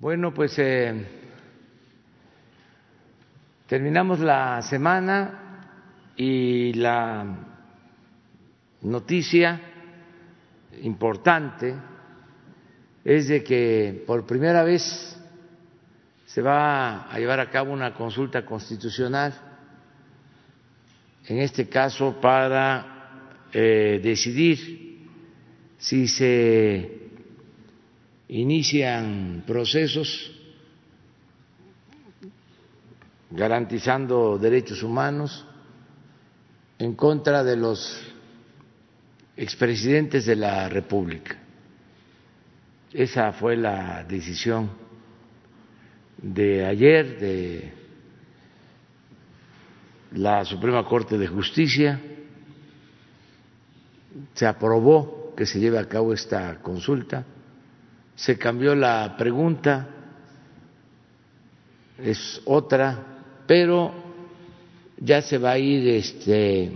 Bueno, pues eh, terminamos la semana y la noticia importante es de que por primera vez se va a llevar a cabo una consulta constitucional, en este caso para eh, decidir si se inician procesos garantizando derechos humanos en contra de los expresidentes de la República. Esa fue la decisión de ayer de la Suprema Corte de Justicia. Se aprobó que se lleve a cabo esta consulta se cambió la pregunta, es otra, pero ya se va a ir este,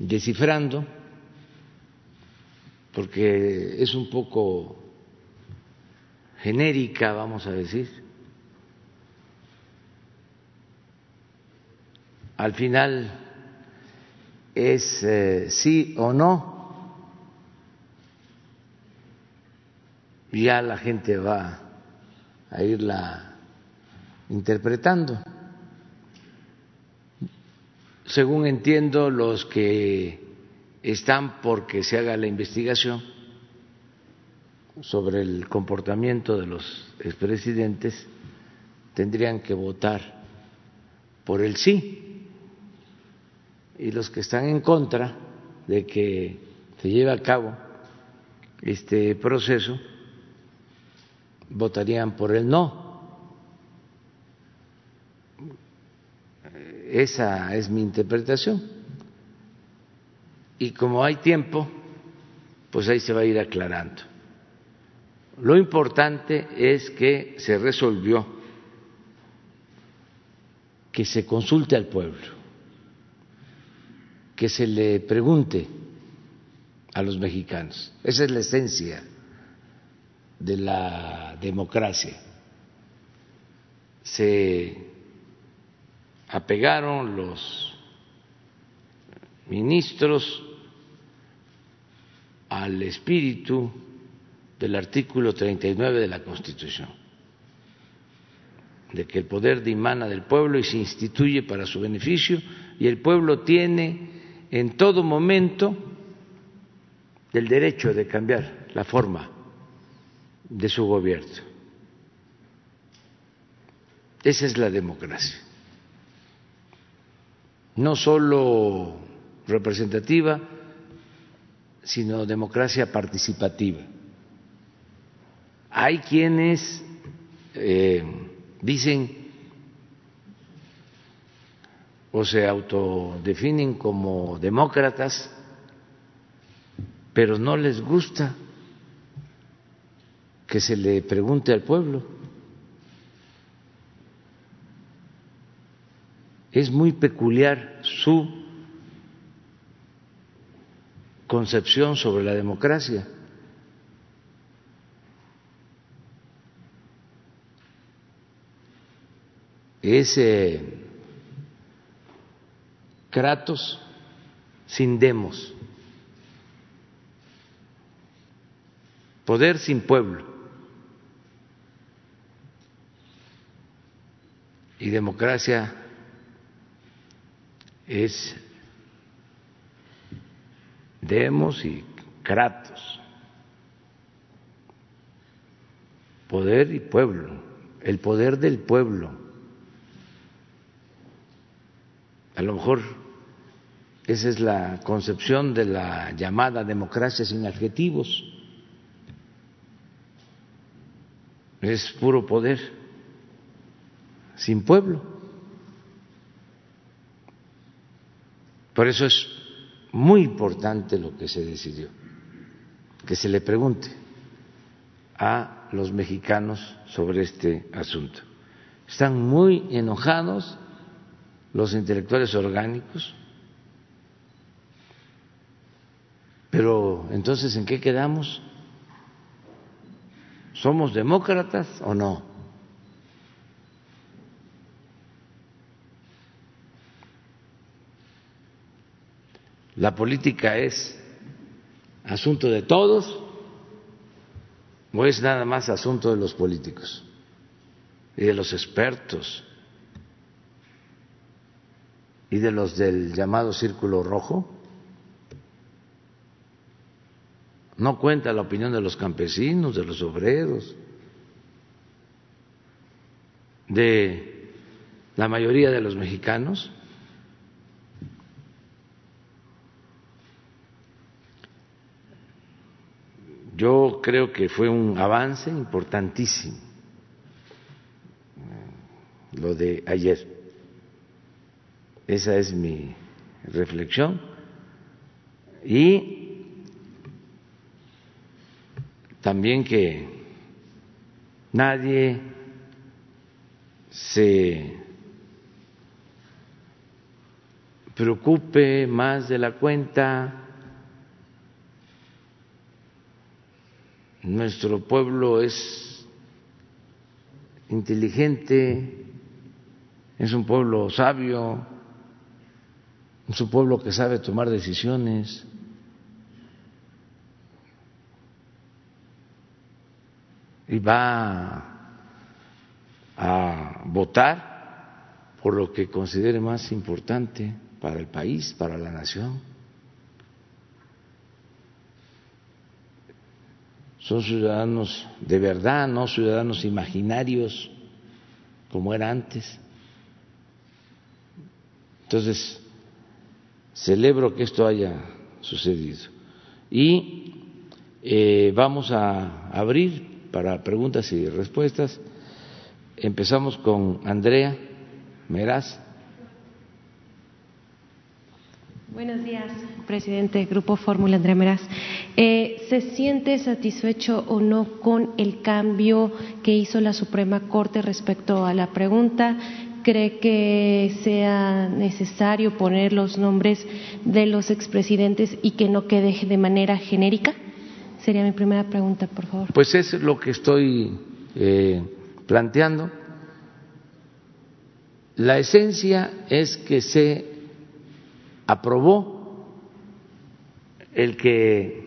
descifrando, porque es un poco genérica, vamos a decir. Al final es eh, sí o no ya la gente va a irla interpretando. Según entiendo, los que están porque se haga la investigación sobre el comportamiento de los expresidentes tendrían que votar por el sí y los que están en contra de que se lleve a cabo este proceso votarían por el no. Esa es mi interpretación. Y como hay tiempo, pues ahí se va a ir aclarando. Lo importante es que se resolvió que se consulte al pueblo, que se le pregunte a los mexicanos. Esa es la esencia de la democracia. Se apegaron los ministros al espíritu del artículo 39 de la Constitución, de que el poder dimana del pueblo y se instituye para su beneficio y el pueblo tiene en todo momento el derecho de cambiar la forma de su gobierno. Esa es la democracia. No solo representativa, sino democracia participativa. Hay quienes eh, dicen o se autodefinen como demócratas, pero no les gusta que se le pregunte al pueblo. Es muy peculiar su concepción sobre la democracia. Es eh, Kratos sin demos, poder sin pueblo. Y democracia es demos y kratos, poder y pueblo, el poder del pueblo. A lo mejor esa es la concepción de la llamada democracia sin adjetivos. Es puro poder sin pueblo. Por eso es muy importante lo que se decidió, que se le pregunte a los mexicanos sobre este asunto. Están muy enojados los intelectuales orgánicos, pero entonces ¿en qué quedamos? ¿Somos demócratas o no? La política es asunto de todos o es nada más asunto de los políticos y de los expertos y de los del llamado círculo rojo. No cuenta la opinión de los campesinos, de los obreros, de la mayoría de los mexicanos. Yo creo que fue un avance importantísimo lo de ayer. Esa es mi reflexión. Y también que nadie se preocupe más de la cuenta. Nuestro pueblo es inteligente, es un pueblo sabio, es un pueblo que sabe tomar decisiones. y va a votar por lo que considere más importante para el país, para la nación. Son ciudadanos de verdad, no ciudadanos imaginarios como era antes. Entonces, celebro que esto haya sucedido. Y eh, vamos a abrir para preguntas y respuestas. Empezamos con Andrea Meraz. Buenos días, presidente Grupo Fórmula Andrea Meraz. Eh, ¿Se siente satisfecho o no con el cambio que hizo la Suprema Corte respecto a la pregunta? ¿Cree que sea necesario poner los nombres de los expresidentes y que no quede de manera genérica? Sería mi primera pregunta, por favor. Pues es lo que estoy eh, planteando. La esencia es que se aprobó el que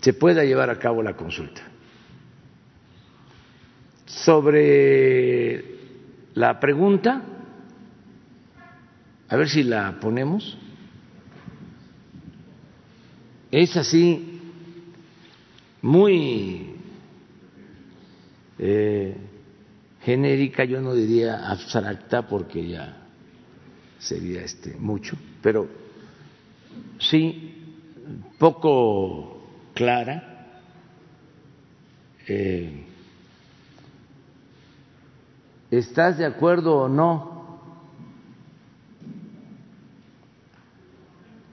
se pueda llevar a cabo la consulta. Sobre la pregunta, a ver si la ponemos, es así muy eh, genérica, yo no diría abstracta porque ya sería este mucho, pero sí poco clara. Eh, ¿Estás de acuerdo o no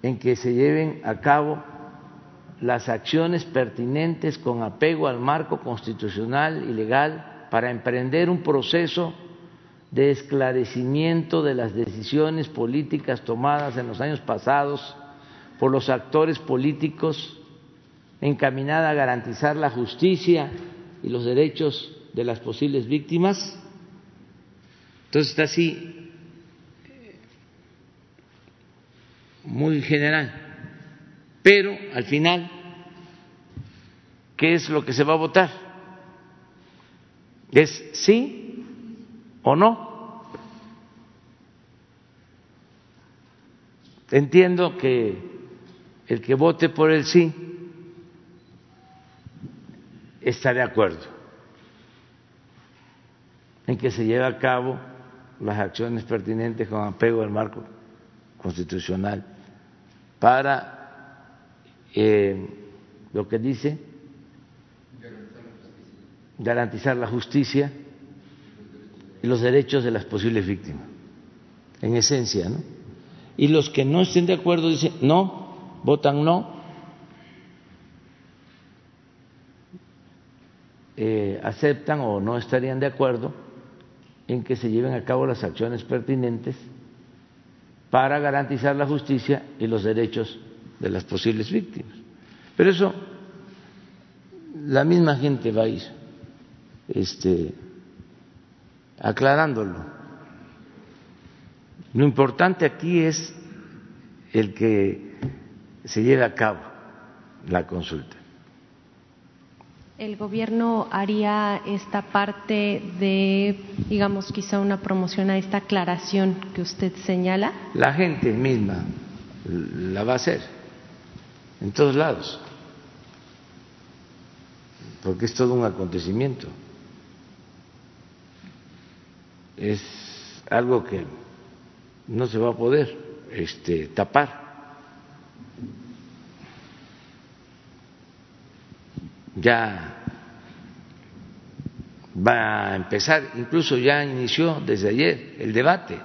en que se lleven a cabo las acciones pertinentes con apego al marco constitucional y legal para emprender un proceso de esclarecimiento de las decisiones políticas tomadas en los años pasados por los actores políticos encaminada a garantizar la justicia y los derechos de las posibles víctimas. Entonces está así muy general. Pero al final, ¿qué es lo que se va a votar? ¿Es sí o no? Entiendo que el que vote por el sí está de acuerdo en que se lleve a cabo las acciones pertinentes con apego al marco constitucional para eh, lo que dice garantizar la justicia y los derechos de las posibles víctimas, en esencia, ¿no? Y los que no estén de acuerdo dicen no, votan no, eh, aceptan o no estarían de acuerdo en que se lleven a cabo las acciones pertinentes para garantizar la justicia y los derechos de las posibles víctimas. Pero eso la misma gente va a ir este, aclarándolo. Lo importante aquí es el que se lleve a cabo la consulta. ¿El gobierno haría esta parte de, digamos, quizá una promoción a esta aclaración que usted señala? La gente misma la va a hacer en todos lados, porque es todo un acontecimiento. Es algo que no se va a poder este, tapar. Ya va a empezar, incluso ya inició desde ayer el debate.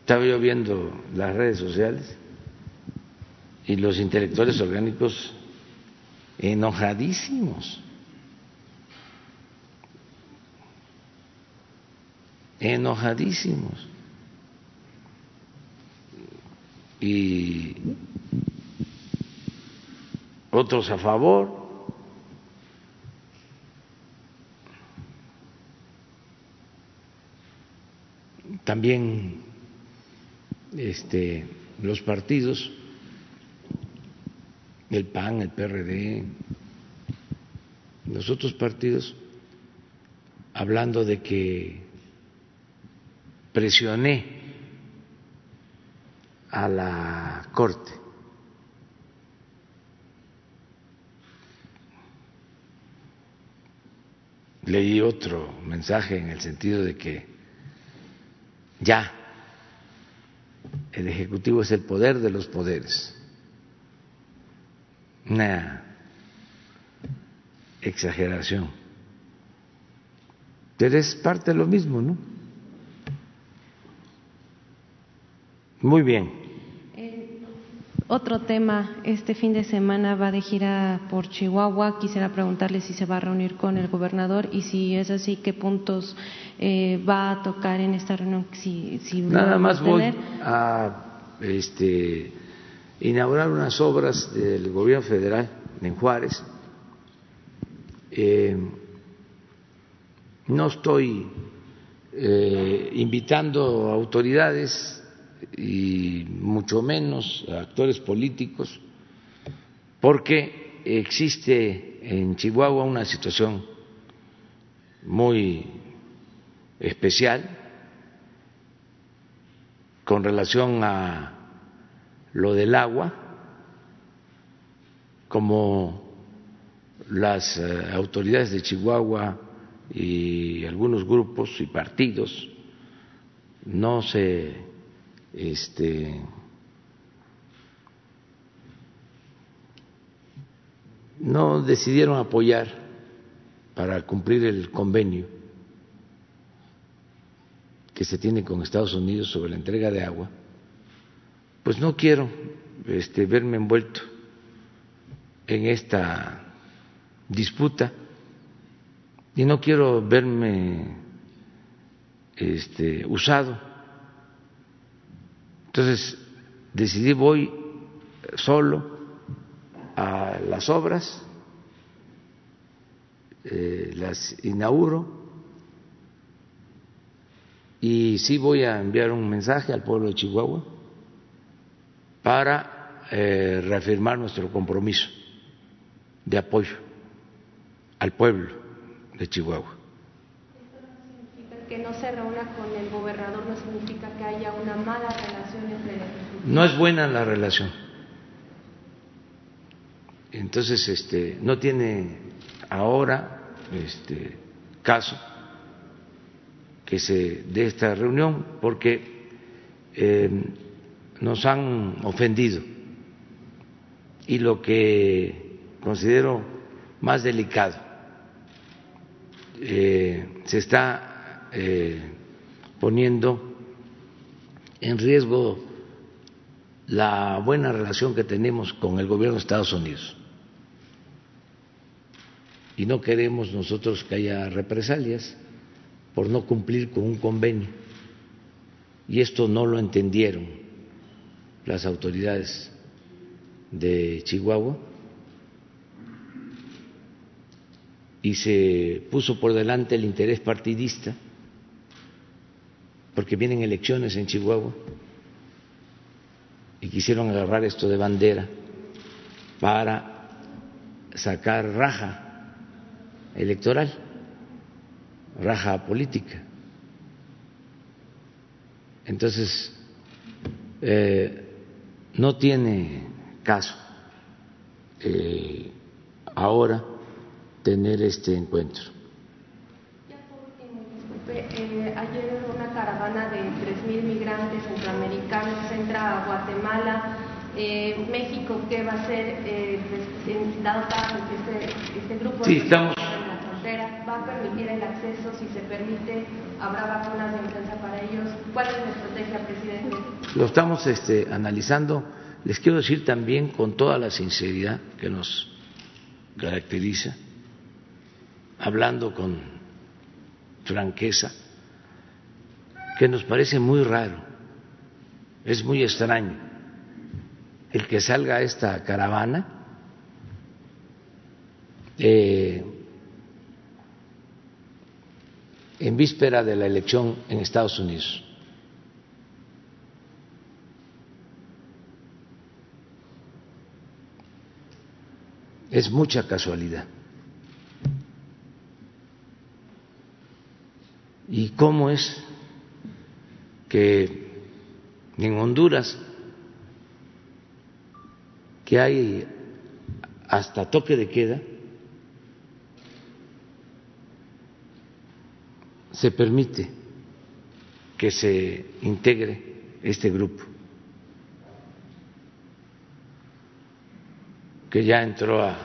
Estaba yo viendo las redes sociales y los intelectuales orgánicos enojadísimos, enojadísimos. Y otros a favor. También este, los partidos, el PAN, el PRD, los otros partidos, hablando de que presioné a la Corte. Leí otro mensaje en el sentido de que ya el Ejecutivo es el poder de los poderes. Una exageración. Pero es parte de lo mismo, ¿no? Muy bien. Otro tema, este fin de semana va de gira por Chihuahua. Quisiera preguntarle si se va a reunir con el gobernador y si es así, qué puntos eh, va a tocar en esta reunión. Si, Nada más voy a este, inaugurar unas obras del gobierno federal en Juárez. Eh, no estoy eh, invitando autoridades y mucho menos actores políticos, porque existe en Chihuahua una situación muy especial con relación a lo del agua, como las eh, autoridades de Chihuahua y algunos grupos y partidos no se este, no decidieron apoyar para cumplir el convenio que se tiene con Estados Unidos sobre la entrega de agua, pues no quiero este, verme envuelto en esta disputa y no quiero verme este, usado entonces decidí voy solo a las obras, eh, las inauguro y sí voy a enviar un mensaje al pueblo de Chihuahua para eh, reafirmar nuestro compromiso de apoyo al pueblo de Chihuahua que no se reúna con el gobernador no significa que haya una mala relación entre No es buena la relación. Entonces, este, no tiene ahora este, caso que se dé esta reunión porque eh, nos han ofendido y lo que considero más delicado eh, se está eh, poniendo en riesgo la buena relación que tenemos con el gobierno de Estados Unidos. Y no queremos nosotros que haya represalias por no cumplir con un convenio. Y esto no lo entendieron las autoridades de Chihuahua y se puso por delante el interés partidista, porque vienen elecciones en Chihuahua y quisieron agarrar esto de bandera para sacar raja electoral, raja política. Entonces, eh, no tiene caso eh, ahora tener este encuentro. Eh, ayer una caravana de 3.000 migrantes centroamericanos entra a Guatemala. Eh, México, ¿qué va a hacer? Eh, pues, dado que este, este grupo sí, estamos... en la frontera va a permitir el acceso, si se permite, habrá vacunas de influenza para ellos. ¿Cuál es la estrategia, presidente? Lo estamos este, analizando. Les quiero decir también con toda la sinceridad que nos caracteriza, hablando con franqueza, que nos parece muy raro, es muy extraño el que salga esta caravana eh, en víspera de la elección en Estados Unidos. Es mucha casualidad. ¿Y cómo es que en Honduras, que hay hasta toque de queda, se permite que se integre este grupo, que ya entró a,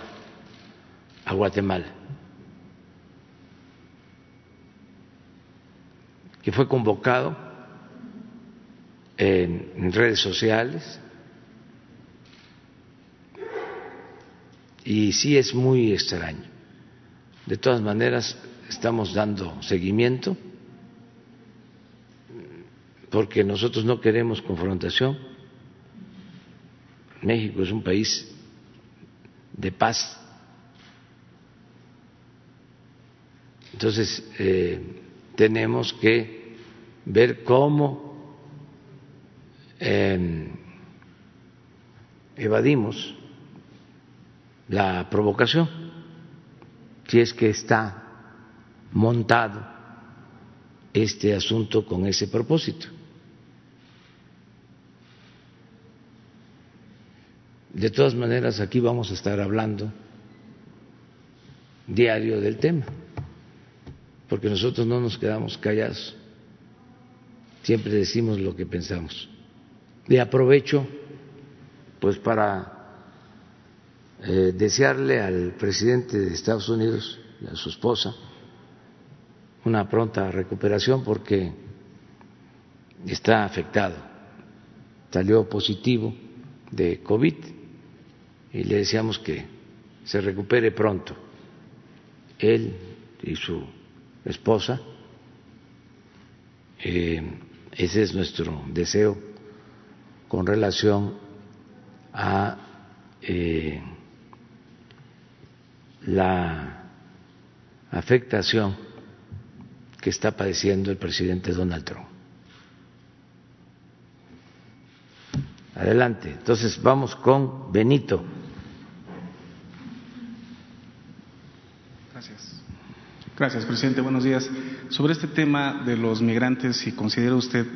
a Guatemala. Que fue convocado en redes sociales y sí es muy extraño. De todas maneras, estamos dando seguimiento porque nosotros no queremos confrontación. México es un país de paz. Entonces, eh, tenemos que ver cómo em, evadimos la provocación, si es que está montado este asunto con ese propósito. De todas maneras, aquí vamos a estar hablando diario del tema, porque nosotros no nos quedamos callados siempre decimos lo que pensamos. Y aprovecho pues para eh, desearle al presidente de Estados Unidos y a su esposa una pronta recuperación porque está afectado, salió positivo de COVID y le deseamos que se recupere pronto, él y su esposa. Eh, ese es nuestro deseo con relación a eh, la afectación que está padeciendo el presidente Donald Trump. Adelante. Entonces vamos con Benito. Gracias, presidente. Buenos días. Sobre este tema de los migrantes, si considera usted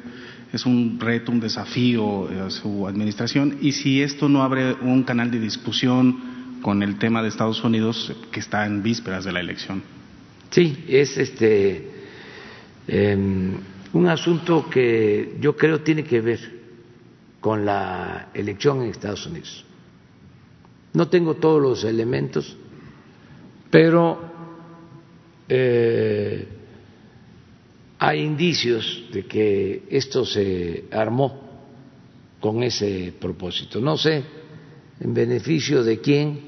es un reto, un desafío a su administración y si esto no abre un canal de discusión con el tema de Estados Unidos que está en vísperas de la elección. Sí, es este em, un asunto que yo creo tiene que ver con la elección en Estados Unidos. No tengo todos los elementos, pero eh, hay indicios de que esto se armó con ese propósito. No sé en beneficio de quién,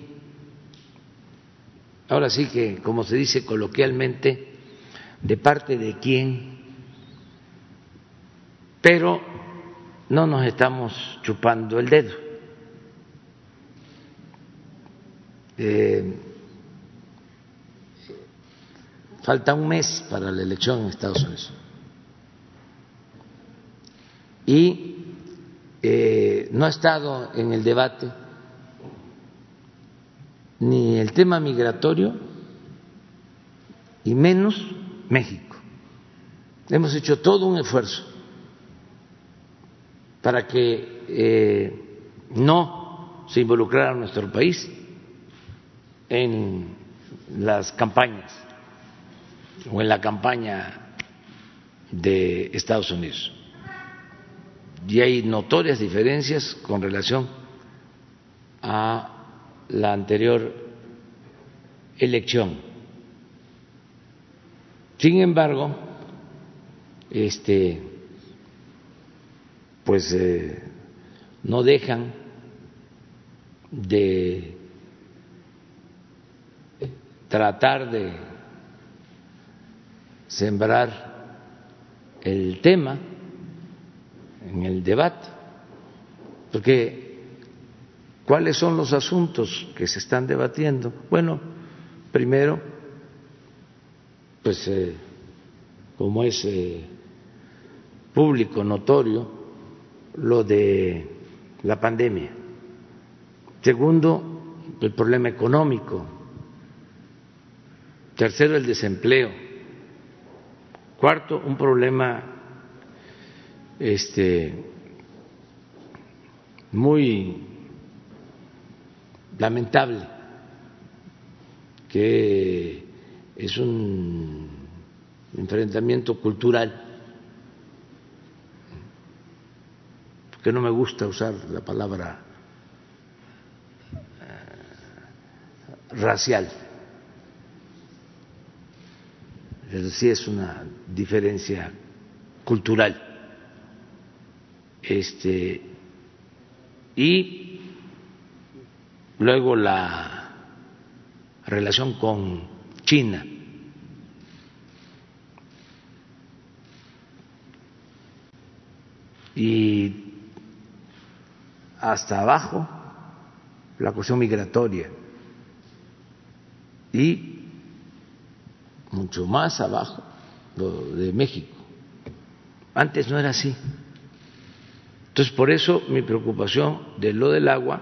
ahora sí que, como se dice coloquialmente, de parte de quién, pero no nos estamos chupando el dedo. Eh, falta un mes para la elección en Estados Unidos. Y eh, no ha estado en el debate ni el tema migratorio y menos México. Hemos hecho todo un esfuerzo para que eh, no se involucrara nuestro país en las campañas o en la campaña de Estados Unidos. Y hay notorias diferencias con relación a la anterior elección. Sin embargo, este, pues eh, no dejan de tratar de sembrar el tema en el debate, porque ¿cuáles son los asuntos que se están debatiendo? Bueno, primero, pues eh, como es eh, público, notorio, lo de la pandemia. Segundo, el problema económico Tercero, el desempleo. Cuarto, un problema este, muy lamentable, que es un enfrentamiento cultural, que no me gusta usar la palabra eh, racial es decir, es una diferencia cultural. Este, y luego la relación con China. Y hasta abajo la cuestión migratoria. Y mucho más abajo de México. Antes no era así. Entonces, por eso mi preocupación de lo del agua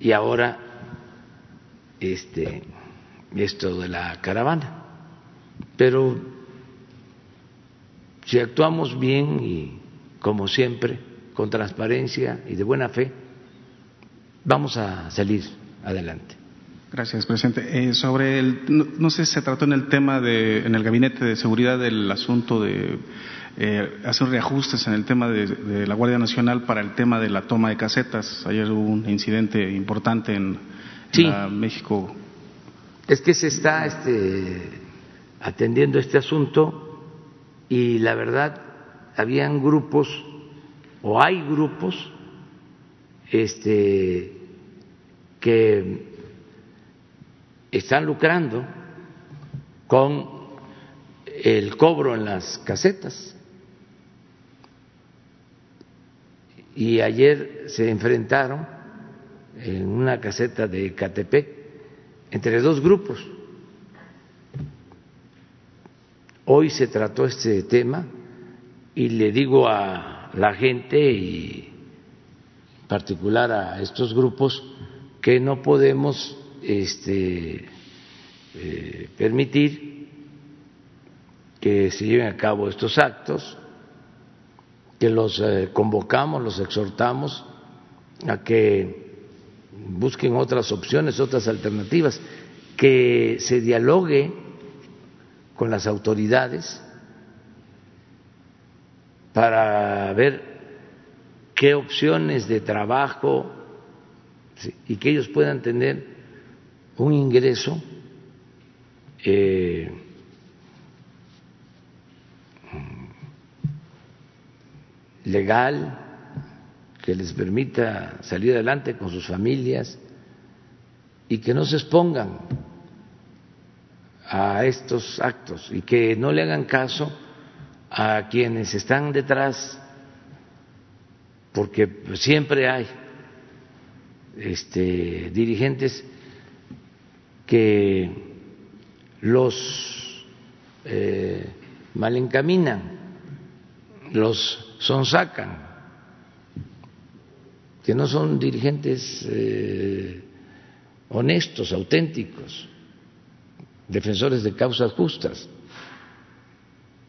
y ahora este esto de la caravana. Pero si actuamos bien y como siempre, con transparencia y de buena fe, vamos a salir adelante. Gracias, presidente. Eh, sobre el, no, sé si se trató en el tema de, en el gabinete de seguridad del asunto de eh, hacer reajustes en el tema de, la Guardia Nacional para el tema de la toma de casetas. Ayer hubo un incidente importante en, México. Es que se está este, atendiendo este asunto y la verdad habían grupos o hay grupos este, que están lucrando con el cobro en las casetas. Y ayer se enfrentaron en una caseta de Catepec entre dos grupos. Hoy se trató este tema y le digo a la gente y en particular a estos grupos que no podemos este, eh, permitir que se lleven a cabo estos actos, que los eh, convocamos, los exhortamos a que busquen otras opciones, otras alternativas, que se dialogue con las autoridades para ver qué opciones de trabajo y que ellos puedan tener un ingreso eh, legal que les permita salir adelante con sus familias y que no se expongan a estos actos y que no le hagan caso a quienes están detrás, porque siempre hay este, dirigentes que los eh, malencaminan, los sonsacan, que no son dirigentes eh, honestos, auténticos, defensores de causas justas,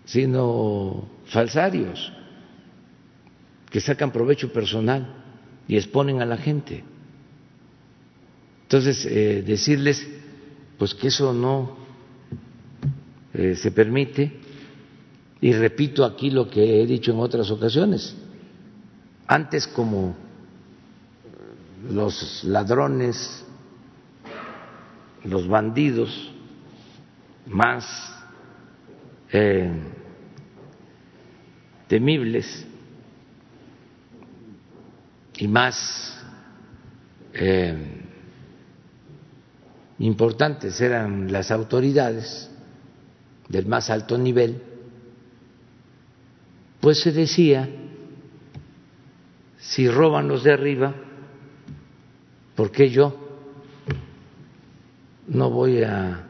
sino falsarios que sacan provecho personal y exponen a la gente. Entonces, eh, decirles pues que eso no eh, se permite, y repito aquí lo que he dicho en otras ocasiones, antes como los ladrones, los bandidos más eh, temibles y más eh, importantes eran las autoridades del más alto nivel, pues se decía, si roban los de arriba, ¿por qué yo no voy a,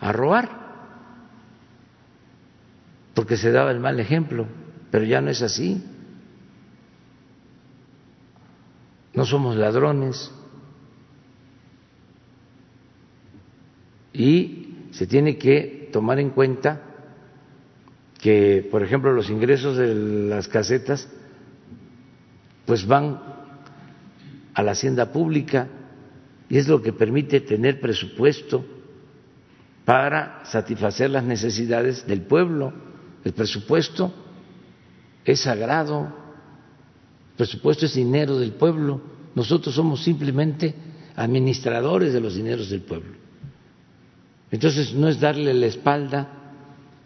a robar? Porque se daba el mal ejemplo, pero ya no es así. No somos ladrones, y se tiene que tomar en cuenta que, por ejemplo, los ingresos de las casetas pues van a la hacienda pública y es lo que permite tener presupuesto para satisfacer las necesidades del pueblo. El presupuesto es sagrado, el presupuesto es dinero del pueblo, nosotros somos simplemente administradores de los dineros del pueblo. Entonces no es darle la espalda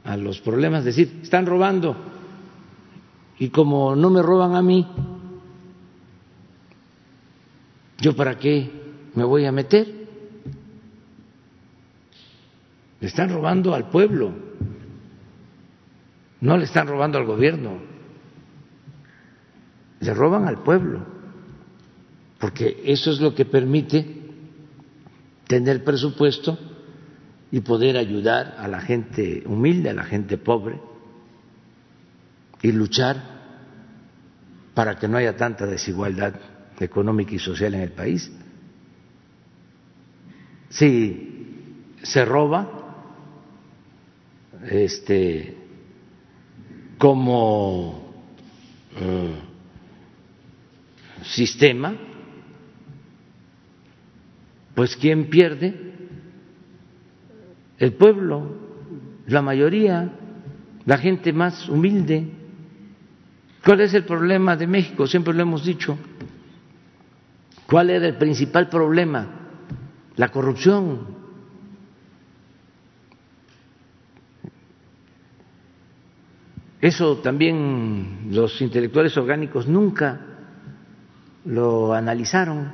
a los problemas, decir, están robando y como no me roban a mí, ¿yo para qué me voy a meter? Le están robando al pueblo, no le están robando al gobierno, le roban al pueblo, porque eso es lo que permite tener presupuesto y poder ayudar a la gente humilde, a la gente pobre y luchar para que no haya tanta desigualdad económica y social en el país. Si se roba, este, como eh, sistema, pues ¿quién pierde? El pueblo, la mayoría, la gente más humilde. ¿Cuál es el problema de México? Siempre lo hemos dicho. ¿Cuál era el principal problema? La corrupción. Eso también los intelectuales orgánicos nunca lo analizaron.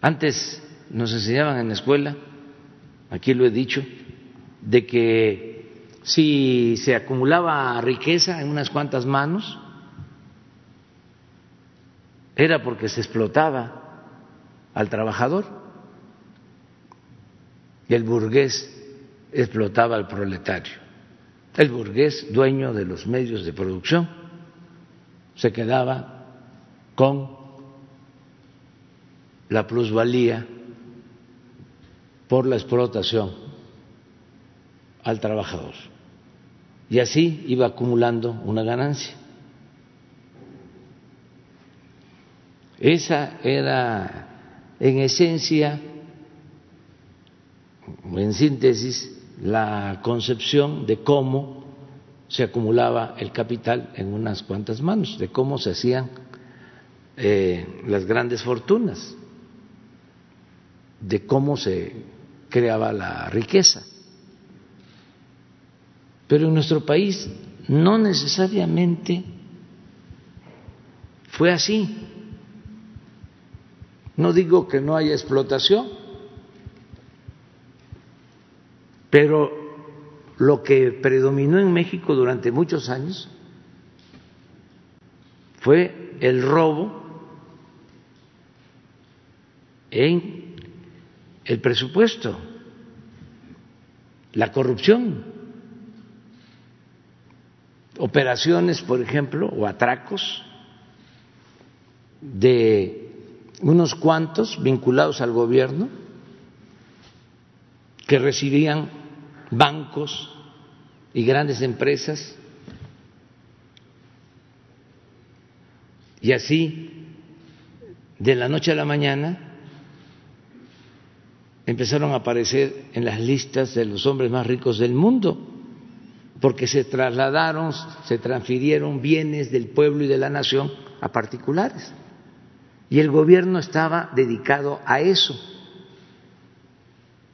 Antes nos enseñaban en la escuela, aquí lo he dicho, de que si se acumulaba riqueza en unas cuantas manos, era porque se explotaba al trabajador y el burgués explotaba al proletario. El burgués, dueño de los medios de producción, se quedaba con la plusvalía por la explotación al trabajador. Y así iba acumulando una ganancia. Esa era, en esencia, en síntesis, la concepción de cómo se acumulaba el capital en unas cuantas manos, de cómo se hacían eh, las grandes fortunas de cómo se creaba la riqueza. Pero en nuestro país no necesariamente fue así. No digo que no haya explotación, pero lo que predominó en México durante muchos años fue el robo en el presupuesto, la corrupción, operaciones, por ejemplo, o atracos de unos cuantos vinculados al gobierno que recibían bancos y grandes empresas. Y así de la noche a la mañana empezaron a aparecer en las listas de los hombres más ricos del mundo, porque se trasladaron, se transfirieron bienes del pueblo y de la nación a particulares. Y el gobierno estaba dedicado a eso.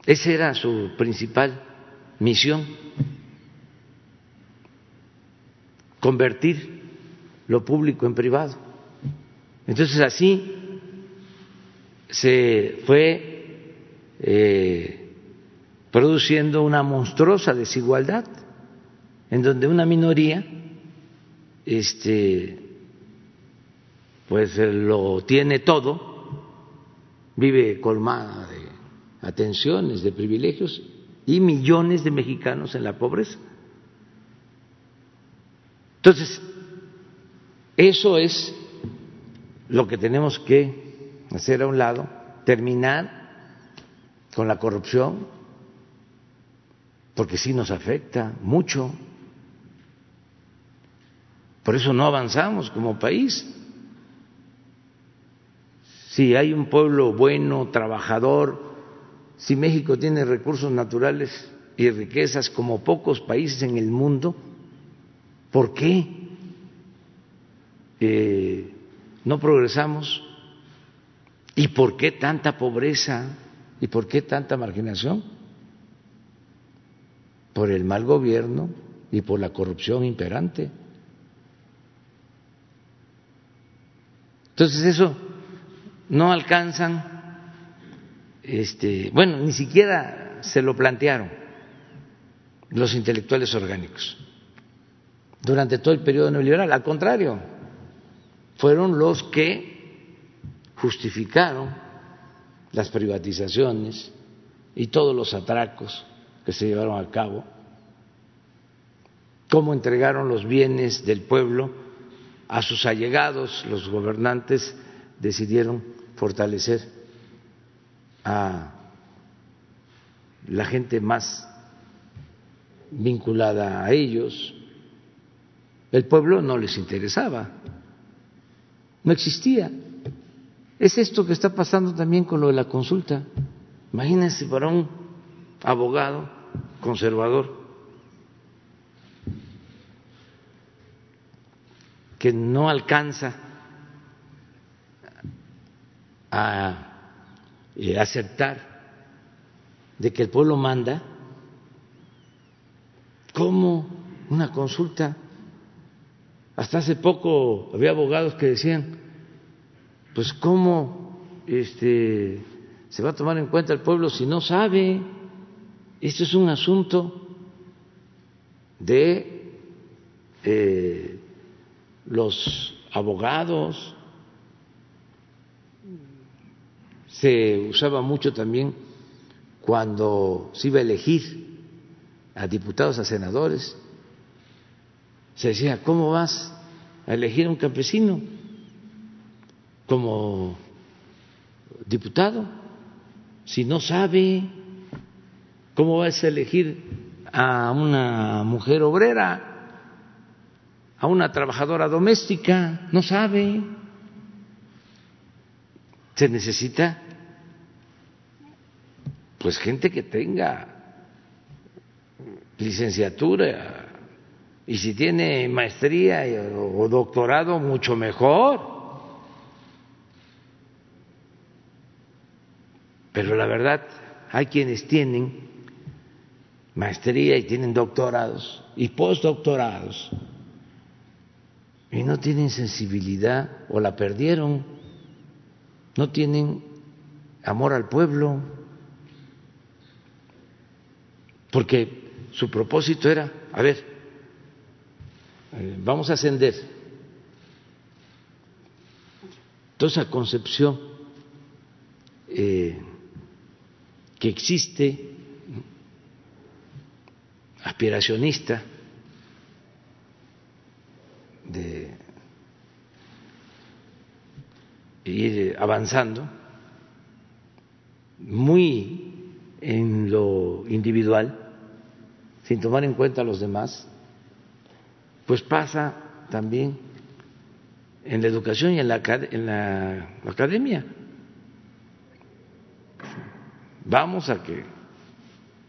Esa era su principal misión, convertir lo público en privado. Entonces así se fue eh, produciendo una monstruosa desigualdad en donde una minoría este pues lo tiene todo vive colmada de atenciones de privilegios y millones de mexicanos en la pobreza. Entonces eso es lo que tenemos que hacer a un lado terminar con la corrupción, porque sí nos afecta mucho. Por eso no avanzamos como país. Si hay un pueblo bueno, trabajador, si México tiene recursos naturales y riquezas como pocos países en el mundo, ¿por qué eh, no progresamos? ¿Y por qué tanta pobreza? ¿Y por qué tanta marginación? Por el mal gobierno y por la corrupción imperante. Entonces eso no alcanzan, este, bueno, ni siquiera se lo plantearon los intelectuales orgánicos durante todo el periodo neoliberal. Al contrario, fueron los que justificaron las privatizaciones y todos los atracos que se llevaron a cabo, cómo entregaron los bienes del pueblo a sus allegados, los gobernantes decidieron fortalecer a la gente más vinculada a ellos. El pueblo no les interesaba, no existía. Es esto que está pasando también con lo de la consulta. Imagínense para un abogado conservador que no alcanza a eh, aceptar de que el pueblo manda, ¿cómo una consulta? Hasta hace poco había abogados que decían, pues cómo este, se va a tomar en cuenta el pueblo si no sabe. Esto es un asunto de eh, los abogados. Se usaba mucho también cuando se iba a elegir a diputados, a senadores. Se decía, ¿cómo vas a elegir a un campesino? Como diputado si no sabe cómo vas a elegir a una mujer obrera, a una trabajadora doméstica, no sabe. Se necesita pues gente que tenga licenciatura y si tiene maestría o doctorado mucho mejor. Pero la verdad, hay quienes tienen maestría y tienen doctorados y postdoctorados y no tienen sensibilidad o la perdieron, no tienen amor al pueblo, porque su propósito era, a ver, eh, vamos a ascender. Toda esa concepción eh, que existe, aspiracionista, de ir avanzando, muy en lo individual, sin tomar en cuenta a los demás, pues pasa también en la educación y en la, academia. Vamos a que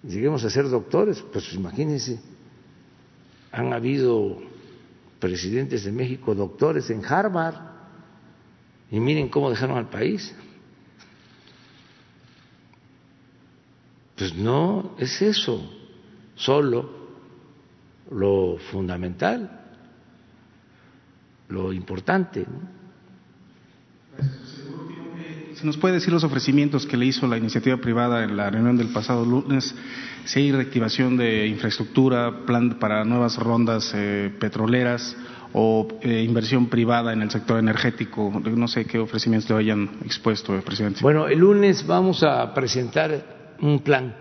lleguemos a ser doctores, pues imagínense, han habido presidentes de México doctores en Harvard y miren cómo dejaron al país. Pues no es eso, solo lo fundamental, lo importante. ¿Se nos puede decir los ofrecimientos que le hizo la iniciativa privada en la reunión del pasado lunes? Si hay reactivación de infraestructura, plan para nuevas rondas eh, petroleras o eh, inversión privada en el sector energético. No sé qué ofrecimientos le hayan expuesto, eh, presidente. Bueno, el lunes vamos a presentar un plan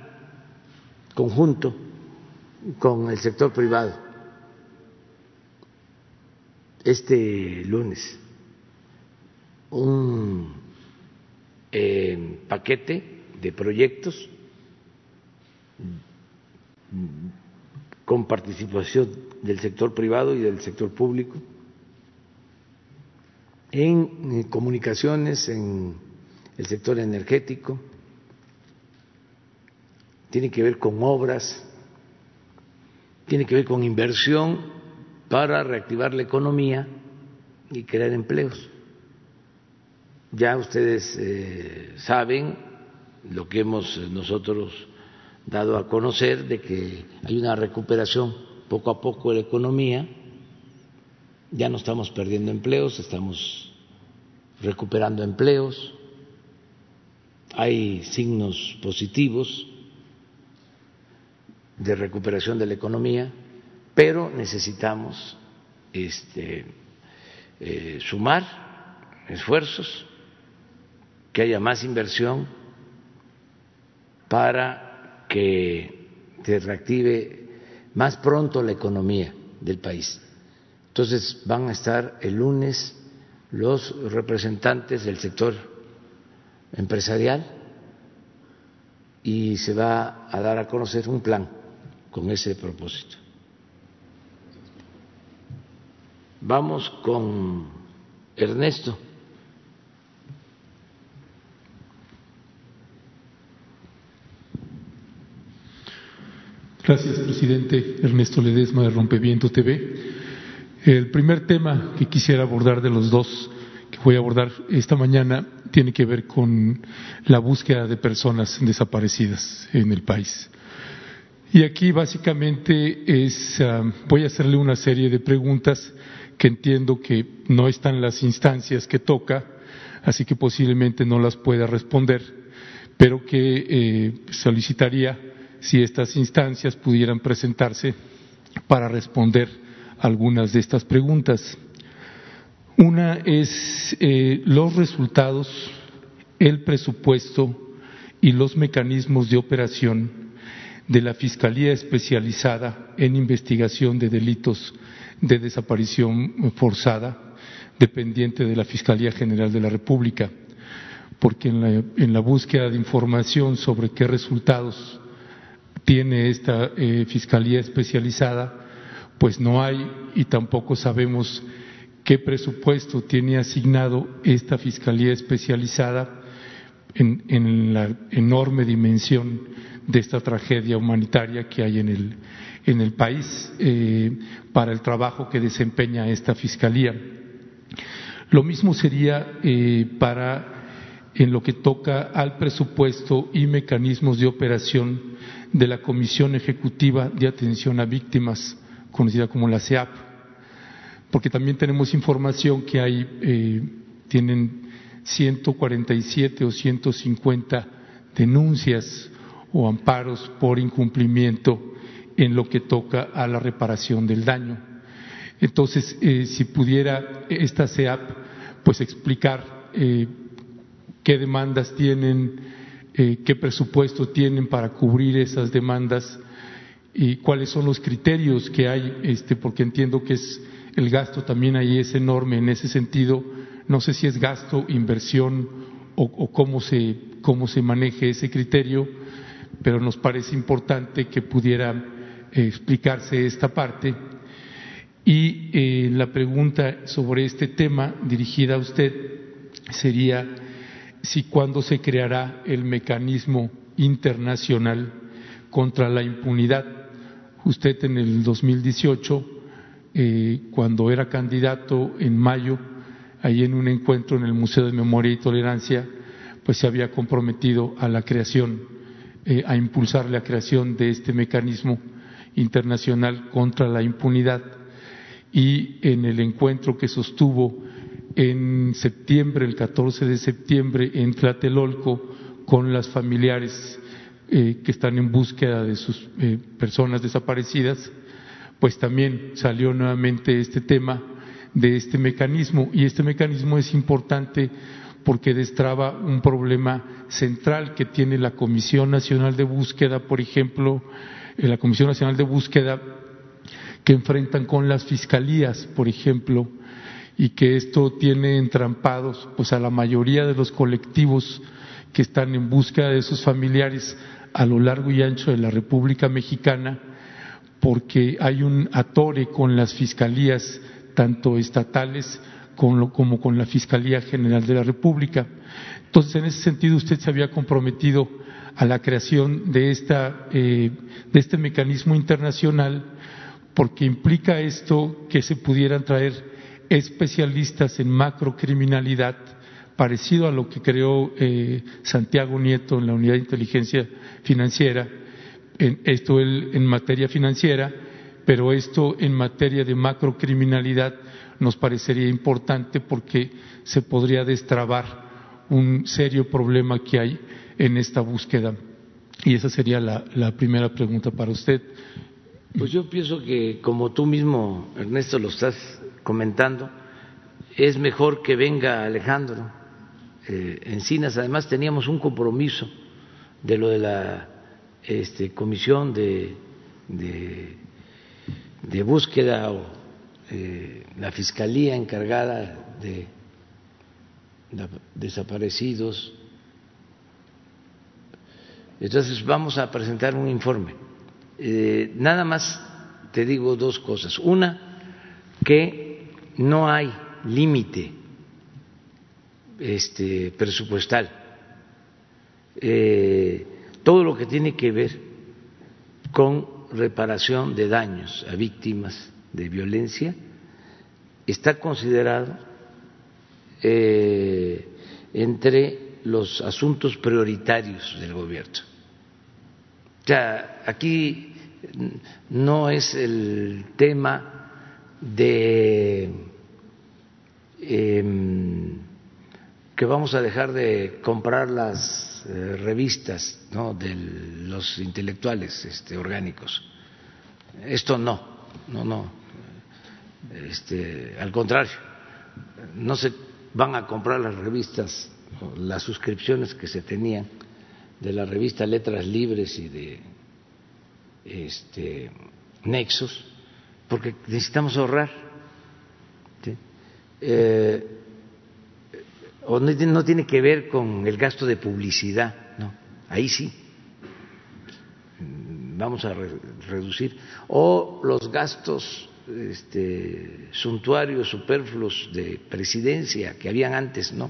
conjunto con el sector privado. Este lunes, un eh, paquete de proyectos con participación del sector privado y del sector público en comunicaciones, en el sector energético, tiene que ver con obras, tiene que ver con inversión para reactivar la economía y crear empleos. Ya ustedes eh, saben lo que hemos nosotros dado a conocer de que hay una recuperación poco a poco de la economía, ya no estamos perdiendo empleos, estamos recuperando empleos, hay signos positivos de recuperación de la economía, pero necesitamos este, eh, sumar esfuerzos, que haya más inversión para que se reactive más pronto la economía del país. Entonces van a estar el lunes los representantes del sector empresarial y se va a dar a conocer un plan con ese propósito. Vamos con Ernesto. Gracias, presidente. Ernesto Ledesma de Rompeviento TV. El primer tema que quisiera abordar de los dos que voy a abordar esta mañana tiene que ver con la búsqueda de personas desaparecidas en el país. Y aquí básicamente es, ah, voy a hacerle una serie de preguntas que entiendo que no están las instancias que toca, así que posiblemente no las pueda responder, pero que eh, solicitaría si estas instancias pudieran presentarse para responder algunas de estas preguntas. Una es eh, los resultados, el presupuesto y los mecanismos de operación de la Fiscalía Especializada en Investigación de Delitos de Desaparición Forzada, dependiente de la Fiscalía General de la República, porque en la, en la búsqueda de información sobre qué resultados tiene esta eh, fiscalía especializada, pues no hay y tampoco sabemos qué presupuesto tiene asignado esta fiscalía especializada en, la enorme dimensión de esta tragedia humanitaria que hay en el, país eh, para el trabajo que desempeña esta fiscalía. Lo mismo sería eh, para en lo que toca al presupuesto y mecanismos de operación de la Comisión Ejecutiva de Atención a Víctimas, conocida como la CEAP, porque también tenemos información que hay, eh, tienen 147 o 150 denuncias o amparos por incumplimiento en lo que toca a la reparación del daño. Entonces, eh, si pudiera esta CEAP, pues explicar eh, qué demandas tienen, eh, qué presupuesto tienen para cubrir esas demandas y cuáles son los criterios que hay, este, porque entiendo que es el gasto también ahí es enorme en ese sentido. No sé si es gasto, inversión o, cómo, se, cómo se maneje ese criterio, pero nos parece importante que pudiera eh, explicarse esta parte. Y eh, la pregunta sobre este tema dirigida a usted sería si cuándo se creará el mecanismo internacional contra la impunidad. Usted en el 2018, eh, cuando era candidato en mayo, ahí en un encuentro en el Museo de Memoria y Tolerancia, pues se había comprometido a la creación, eh, a impulsar la creación de este mecanismo internacional contra la impunidad. Y en el encuentro que sostuvo en septiembre, el 14 de septiembre, en Tlatelolco, con las familiares eh, que están en búsqueda de sus eh, personas desaparecidas, pues también salió nuevamente este tema de este mecanismo. Y este mecanismo es importante porque destraba un problema central que tiene la Comisión Nacional de Búsqueda, por ejemplo, eh, la Comisión Nacional de Búsqueda que enfrentan con las fiscalías, por ejemplo, y que esto tiene entrampados pues a la mayoría de los colectivos que están en búsqueda de sus familiares a lo largo y ancho de la República Mexicana porque hay un atore con las fiscalías tanto estatales como con la Fiscalía General de la República. Entonces, en ese sentido, usted se había comprometido a la creación de, esta, eh, de este mecanismo internacional porque implica esto que se pudieran traer especialistas en macrocriminalidad, parecido a lo que creó eh, Santiago Nieto en la Unidad de Inteligencia Financiera, en, esto en materia financiera, pero esto en materia de macrocriminalidad nos parecería importante porque se podría destrabar un serio problema que hay en esta búsqueda. Y esa sería la primera pregunta para usted. Pues yo pienso que, como tú mismo, Ernesto, lo estás comentando, es mejor que venga Alejandro eh, Encinas. Además, teníamos un compromiso de lo de la este, comisión de, de, búsqueda o eh, la fiscalía encargada de, desaparecidos. Entonces, vamos a presentar un informe. Eh, nada más te digo dos cosas. Una, que no hay límite este, presupuestal. Eh, todo lo que tiene que ver con reparación de daños a víctimas de violencia está considerado eh, entre los asuntos prioritarios del gobierno. O sea, aquí no es el tema de em, que vamos a dejar de comprar las eh, revistas de los intelectuales este, orgánicos. Esto no, no, no. Este, al contrario, no se van a comprar las revistas, las suscripciones que se tenían de la revista Letras Libres y de este, Nexos porque necesitamos ahorrar. Eh, o no, tiene que ver con el gasto de publicidad, no, ahí sí. Vamos a reducir, o los gastos este, suntuarios, superfluos de presidencia que habían antes, no,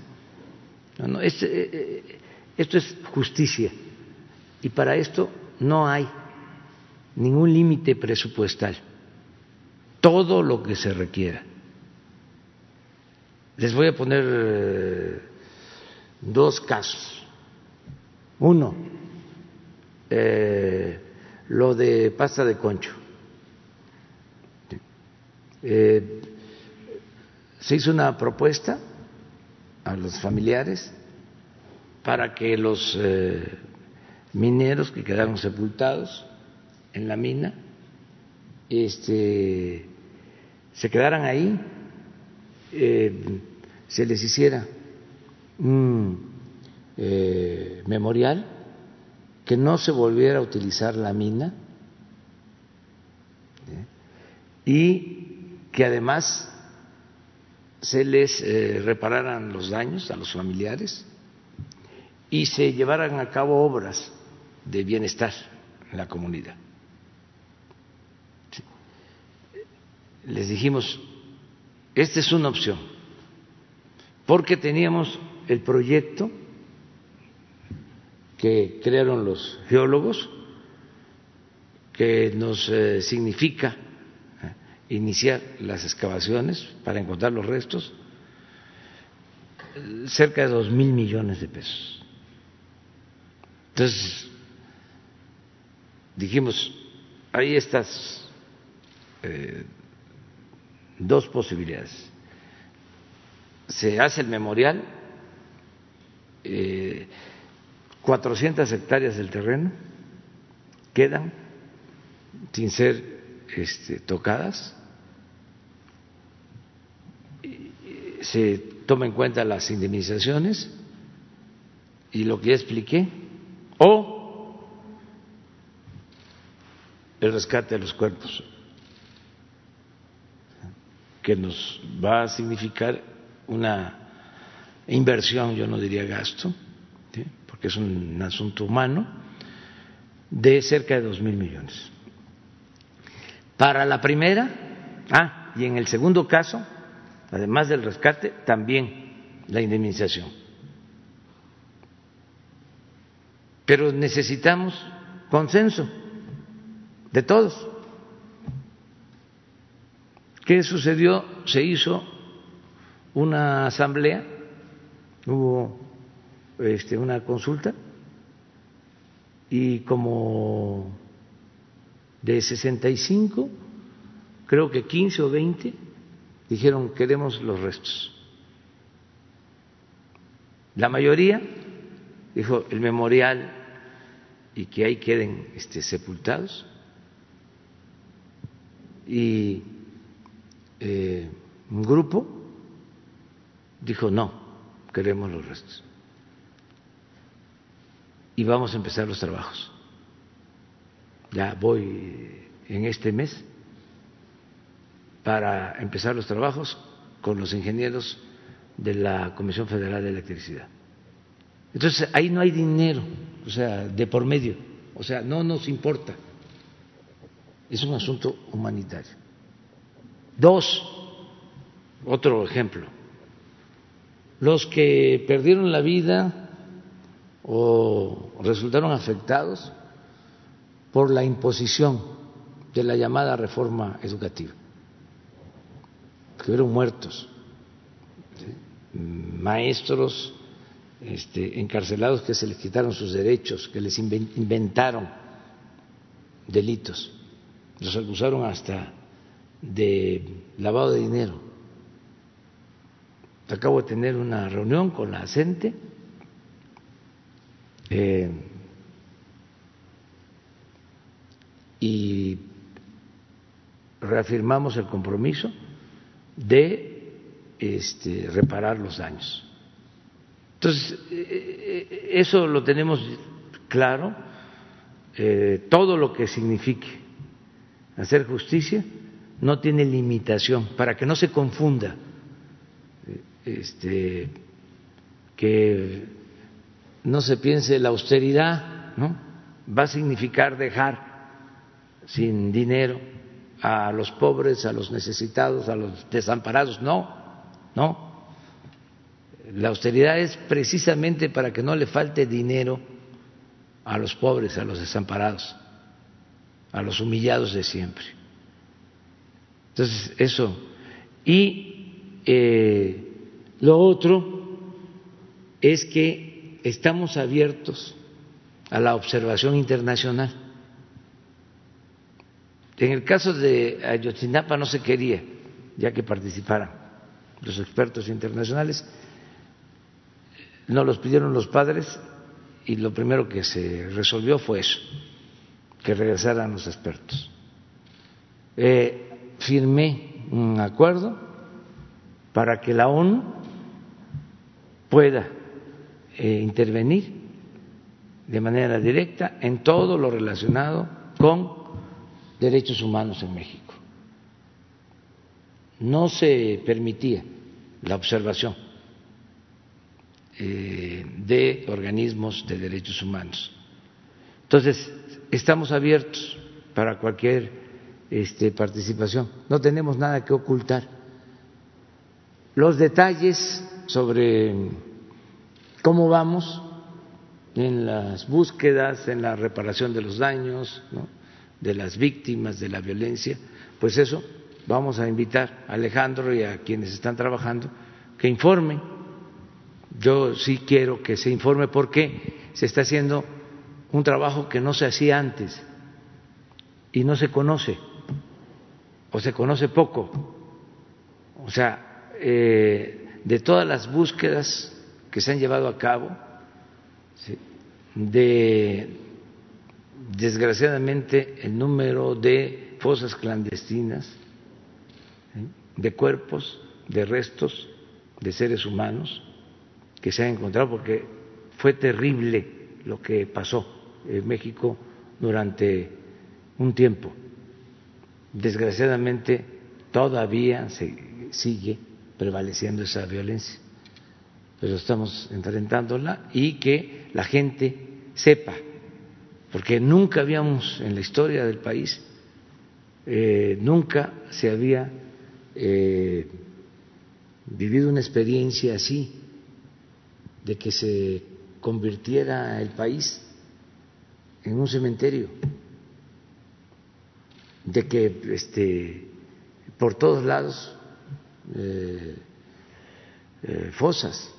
no, no este, eh, eh, esto es justicia y para esto no hay ningún límite presupuestal todo lo que se requiera. Les voy a poner eh, dos casos. Uno, eh, lo de pasta de concho. Eh, se hizo una propuesta a los familiares para que los mineros que quedaron sepultados en la mina este, se quedaran ahí, eh, se les hiciera un eh, memorial que no se volviera a utilizar la mina y que además se les eh, repararan los daños a los familiares y se llevaran a cabo obras de bienestar en la comunidad. Les dijimos, esta es una opción, porque teníamos el proyecto que crearon los geólogos, que nos eh, significa eh, iniciar las excavaciones para encontrar los restos, cerca de dos mil millones de pesos. Entonces, dijimos, hay estas eh, dos posibilidades. Se hace el memorial, eh, 400 hectáreas del terreno quedan sin ser este, tocadas, se toma en cuenta las indemnizaciones y lo que ya expliqué, o el rescate de los cuerpos, que nos va a significar una inversión, yo no diría gasto, porque es un asunto humano, de cerca de dos mil millones. Para la primera, ah, y en el segundo caso, además del rescate, también la indemnización. Pero necesitamos consenso de todos. ¿Qué sucedió? Se hizo una asamblea, hubo este, una consulta y como de 65, creo que 15 o 20 dijeron queremos los restos. La mayoría dijo el memorial y que ahí queden este, sepultados. Y eh, un grupo dijo no, queremos los restos. Y vamos a empezar los trabajos. Ya voy en este mes para empezar los trabajos con los ingenieros de la Comisión Federal de Electricidad. Entonces, ahí no hay dinero, o sea, de por medio, o sea, no nos importa. Es un asunto humanitario. Dos, otro ejemplo, los que perdieron la vida o resultaron afectados por la imposición de la llamada reforma educativa que fueron muertos, maestros este, encarcelados que se les quitaron sus derechos, que les inventaron delitos, los acusaron hasta de lavado de dinero. Acabo de tener una reunión con la gente eh, y reafirmamos el compromiso de este, reparar los daños. Entonces, eh, eh, eso lo tenemos claro, eh, todo lo que signifique hacer justicia no tiene limitación, para que no se confunda este, que no se piense la austeridad, ¿no? Va a significar dejar sin dinero a los pobres, a los necesitados, a los desamparados. No, no. La austeridad es precisamente para que no le falte dinero a los pobres, a los desamparados, a los humillados de siempre. Entonces, eso. Y eh, lo otro es que estamos abiertos a la observación internacional en el caso de Ayotzinapa no se quería, ya que participaran los expertos internacionales, no los pidieron los padres y lo primero que se resolvió fue eso, que regresaran los expertos. Eh, firmé un acuerdo para que la ONU pueda eh, intervenir de manera directa en todo lo relacionado con derechos humanos en México. No se permitía la observación eh, de organismos de derechos humanos. Entonces, estamos abiertos para cualquier este, participación. No tenemos nada que ocultar. Los detalles sobre cómo vamos en las búsquedas, en la reparación de los daños, de las víctimas de la violencia, pues eso vamos a invitar a Alejandro y a quienes están trabajando que informen. Yo sí quiero que se informe porque se está haciendo un trabajo que no se hacía antes y no se conoce o se conoce poco. O sea, eh, de todas las búsquedas que se han llevado a cabo, de desgraciadamente el número de fosas clandestinas, de cuerpos, de restos de seres humanos que se han encontrado, porque fue terrible lo que pasó en México durante un tiempo. Desgraciadamente todavía se sigue prevaleciendo esa violencia, pero estamos enfrentándola y que la gente sepa, porque nunca habíamos en la historia del país, eh, nunca se había eh, vivido una experiencia así, de que se convirtiera el país en un cementerio, de que este, por todos lados eh, eh, fosas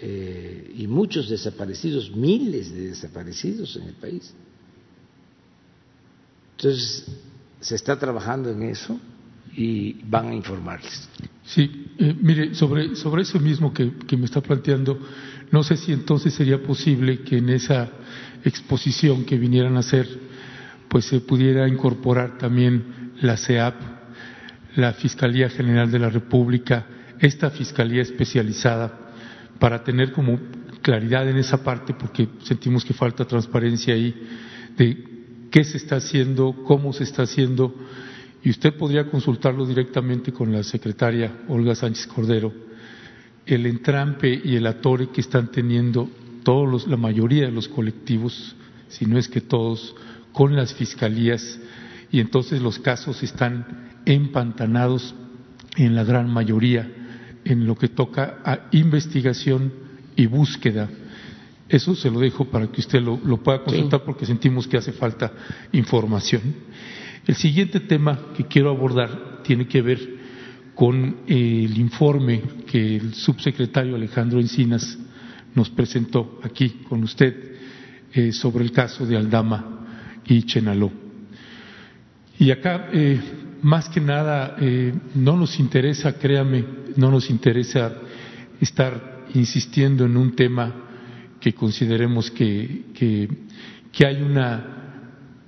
y muchos desaparecidos, miles de desaparecidos en el país. Entonces, se está trabajando en eso y van a informarles. Sí, eh, mire, sobre, sobre eso mismo que, que, me está planteando, no sé si entonces sería posible que en esa exposición que vinieran a hacer, pues se pudiera incorporar también la CEAP, la Fiscalía General de la República, esta Fiscalía especializada, para tener como claridad en esa parte, porque sentimos que falta transparencia ahí, de qué se está haciendo, cómo se está haciendo y usted podría consultarlo directamente con la secretaria Olga Sánchez Cordero, el entrampe y el atore que están teniendo todos los, la mayoría de los colectivos, si no es que todos, con las fiscalías, y entonces los casos están empantanados en la gran mayoría en lo que toca a investigación y búsqueda. Eso se lo dejo para que usted lo, pueda consultar porque sentimos que hace falta información. El siguiente tema que quiero abordar tiene que ver con el informe que el subsecretario Alejandro Encinas nos presentó aquí con usted eh, sobre el caso de Aldama y Chenaló. Y acá, eh, más que nada, eh, no nos interesa, créame, no nos interesa estar insistiendo en un tema que consideremos que, que hay una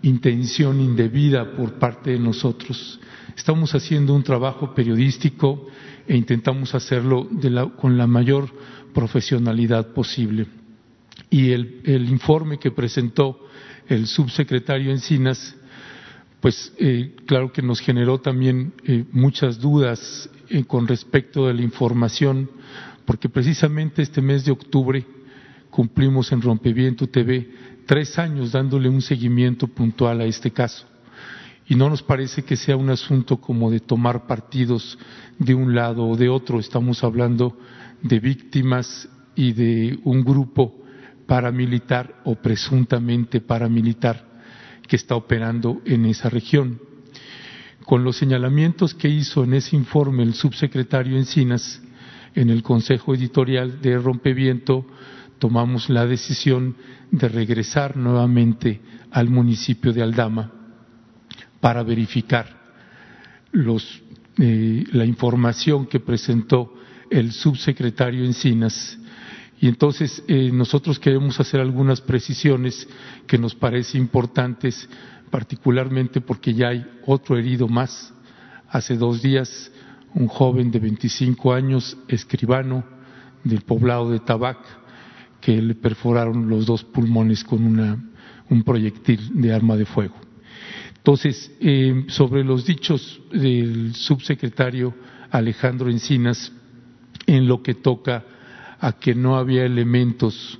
intención indebida por parte de nosotros. Estamos haciendo un trabajo periodístico e intentamos hacerlo con la mayor profesionalidad posible. Y el, informe que presentó el subsecretario Encinas, pues eh, claro que nos generó también eh, muchas dudas eh, con respecto de la información, porque precisamente este mes de octubre cumplimos en Rompeviento TV tres años dándole un seguimiento puntual a este caso. Y no nos parece que sea un asunto como de tomar partidos de un lado o de otro. Estamos hablando de víctimas y de un grupo paramilitar o presuntamente paramilitar que está operando en esa región. Con los señalamientos que hizo en ese informe el subsecretario Encinas en el Consejo Editorial de Rompeviento, tomamos la decisión de regresar nuevamente al municipio de Aldama para verificar eh, la información que presentó el subsecretario Encinas. Y entonces eh, nosotros queremos hacer algunas precisiones que nos parecen importantes, particularmente porque ya hay otro herido más. Hace dos días, un joven de 25 años, escribano del poblado de Tabac, que le perforaron los dos pulmones con un proyectil de arma de fuego. Entonces, eh, sobre los dichos del subsecretario Alejandro Encinas, en lo que toca a que no había elementos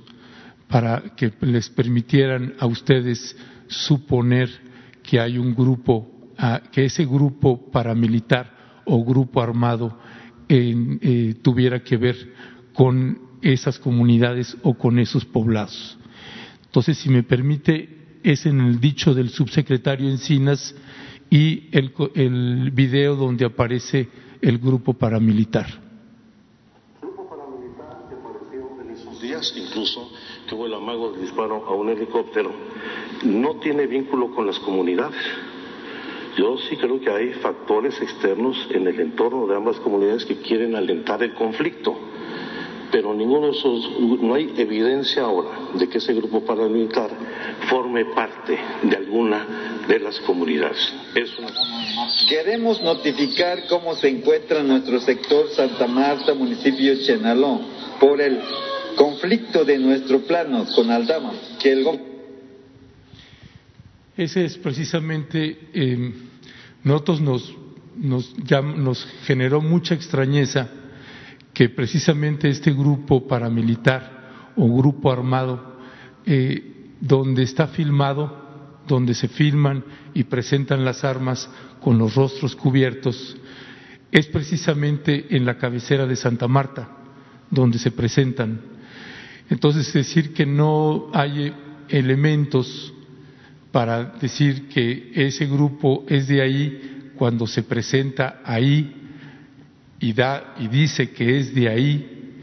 para que les permitieran a ustedes suponer que hay un grupo, que ese grupo paramilitar o grupo armado eh, tuviera que ver con esas comunidades o con esos poblados. Entonces, si me permite, es en el dicho del subsecretario Encinas y el, el video donde aparece el grupo paramilitar. Grupo paramilitar que apareció en esos días, incluso que hubo el amago de disparo a un helicóptero, no tiene vínculo con las comunidades. Yo sí creo que hay factores externos en el entorno de ambas comunidades que quieren alentar el conflicto pero ninguno de esos, no hay evidencia ahora de que ese grupo paramilitar forme parte de alguna de las comunidades. Queremos notificar cómo se encuentra nuestro sector Santa Marta, municipio de Chenaló, por el conflicto de nuestro plano con Aldama, que el ese es precisamente, eh, nosotros nos, nos, ya, nos generó mucha extrañeza que precisamente este grupo paramilitar o grupo armado, eh, donde está filmado, donde se filman y presentan las armas con los rostros cubiertos, es precisamente en la cabecera de Santa Marta, donde se presentan. Entonces, decir que no hay elementos para decir que ese grupo es de ahí cuando se presenta ahí y da y dice que es de ahí,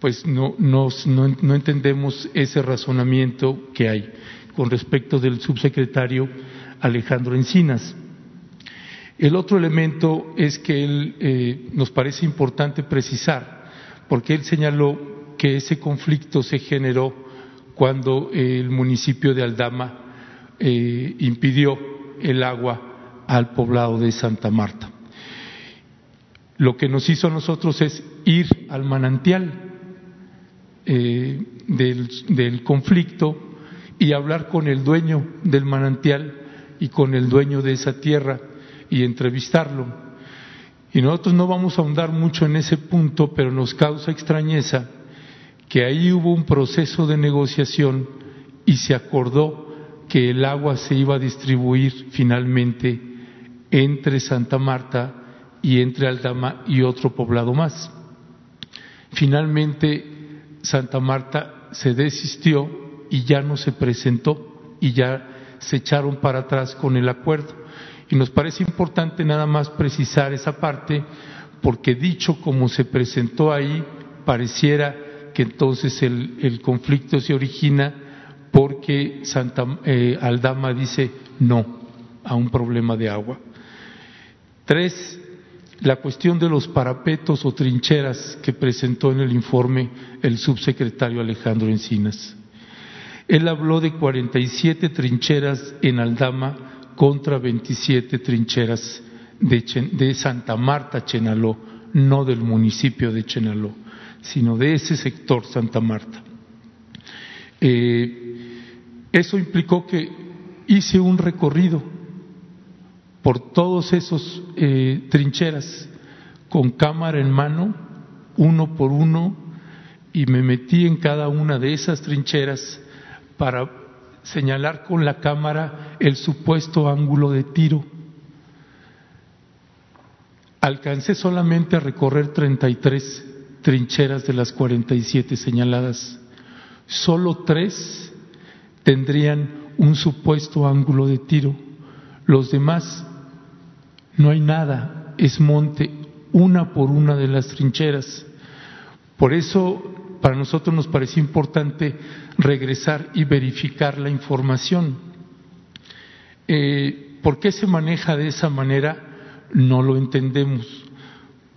pues no, no, no, entendemos ese razonamiento que hay con respecto del subsecretario Alejandro Encinas. El otro elemento es que él eh, nos parece importante precisar, porque él señaló que ese conflicto se generó cuando el municipio de Aldama eh, impidió el agua al poblado de Santa Marta lo que nos hizo a nosotros es ir al manantial eh, del, conflicto y hablar con el dueño del manantial y con el dueño de esa tierra y entrevistarlo. Y nosotros no vamos a ahondar mucho en ese punto, pero nos causa extrañeza que ahí hubo un proceso de negociación y se acordó que el agua se iba a distribuir finalmente entre Santa Marta y entre Aldama y otro poblado más. Finalmente, Santa Marta se desistió y ya no se presentó y ya se echaron para atrás con el acuerdo. Y nos parece importante nada más precisar esa parte porque dicho como se presentó ahí, pareciera que entonces el, conflicto se origina porque Santa, eh, Aldama dice no a un problema de agua. Tres, la cuestión de los parapetos o trincheras que presentó en el informe el subsecretario Alejandro Encinas. Él habló de 47 trincheras en Aldama contra 27 trincheras de, Santa Marta, Chenaló, no del municipio de Chenaló, sino de ese sector Santa Marta. Eh, eso implicó que hice un recorrido por todos esos eh, trincheras con cámara en mano, uno por uno, y me metí en cada una de esas trincheras para señalar con la cámara el supuesto ángulo de tiro. Alcancé solamente a recorrer 33 trincheras de las 47 señaladas. Solo tres tendrían un supuesto ángulo de tiro. Los demás no hay nada, es monte, una por una de las trincheras. Por eso, para nosotros nos pareció importante regresar y verificar la información. Eh, ¿Por qué se maneja de esa manera? No lo entendemos.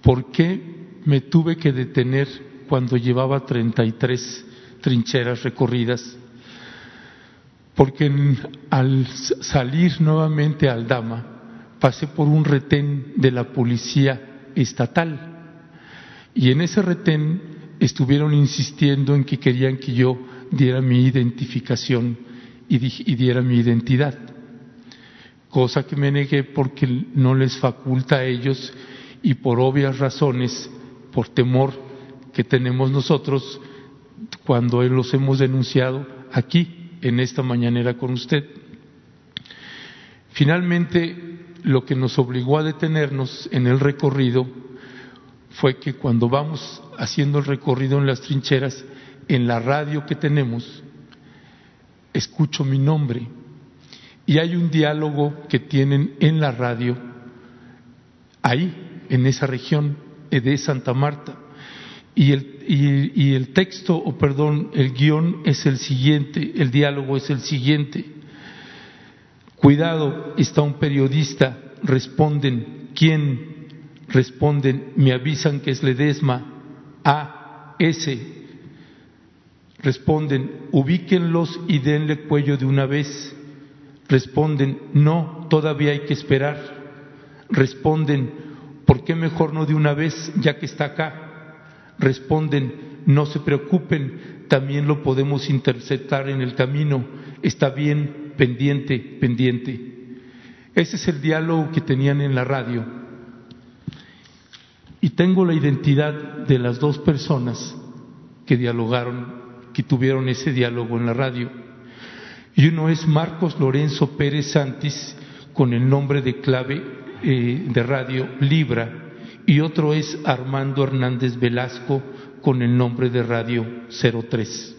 ¿Por qué me tuve que detener cuando llevaba 33 trincheras recorridas? Porque al salir nuevamente al Dama, pasé por un retén de la policía estatal y en ese retén estuvieron insistiendo en que querían que yo diera mi identificación y, diera mi identidad, cosa que me negué porque no les faculta a ellos y por obvias razones, por temor que tenemos nosotros cuando los hemos denunciado aquí en esta mañanera con usted. Finalmente, lo que nos obligó a detenernos en el recorrido fue que cuando vamos haciendo el recorrido en las trincheras, en la radio que tenemos, escucho mi nombre y hay un diálogo que tienen en la radio, ahí, en esa región de Santa Marta. Y el, y el texto, o perdón, el guion es el siguiente, el diálogo es el siguiente. Cuidado, está un periodista, responden, ¿quién? Responden, me avisan que es Ledesma, A, S. Responden, ubíquenlos y denle cuello de una vez. Responden, no, todavía hay que esperar. Responden, ¿por qué mejor no de una vez ya que está acá? Responden, no se preocupen, también lo podemos interceptar en el camino, está bien, pendiente, pendiente. Ese es el diálogo que tenían en la radio. Y tengo la identidad de las dos personas que dialogaron, que tuvieron ese diálogo en la radio. Y uno es Marcos Lorenzo Pérez Santis, con el nombre de clave eh, de radio Libra, y otro es Armando Hernández Velasco, con el nombre de radio 03.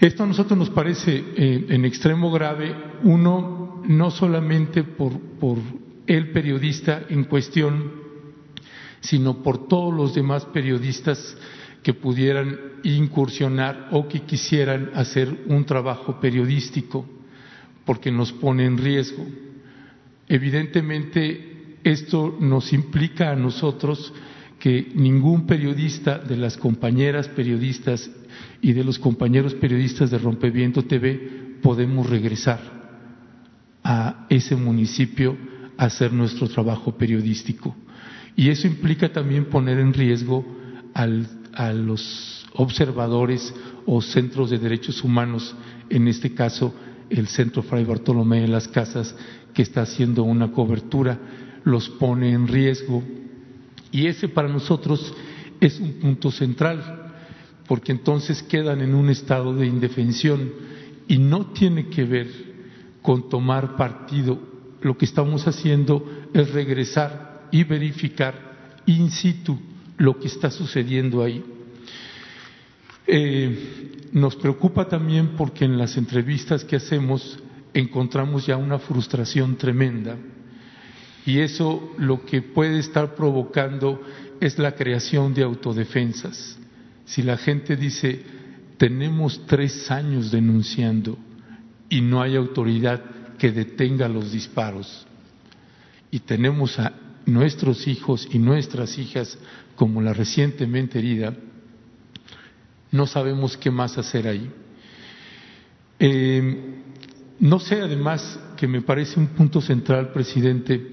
Esto a nosotros nos parece eh, en extremo grave, uno, no solamente por, por el periodista en cuestión, sino por todos los demás periodistas que pudieran incursionar o que quisieran hacer un trabajo periodístico, porque nos pone en riesgo. Evidentemente, esto nos implica a nosotros que ningún periodista de las compañeras periodistas y de los compañeros periodistas de Rompeviento TV podemos regresar a ese municipio a hacer nuestro trabajo periodístico. Y eso implica también poner en riesgo a los observadores o centros de derechos humanos, en este caso el Centro Fray Bartolomé de las Casas, que está haciendo una cobertura, los pone en riesgo y ese para nosotros es un punto central, porque entonces quedan en un estado de indefensión y no tiene que ver con tomar partido. Lo que estamos haciendo es regresar y verificar in situ lo que está sucediendo ahí. Eh, nos preocupa también porque en las entrevistas que hacemos encontramos ya una frustración tremenda y eso lo que puede estar provocando es la creación de autodefensas. Si la gente dice, tenemos tres años denunciando y no hay autoridad que detenga los disparos, y tenemos a nuestros hijos y nuestras hijas como la recientemente herida, no sabemos qué más hacer ahí. Eh, no sé además que me parece un punto central, presidente,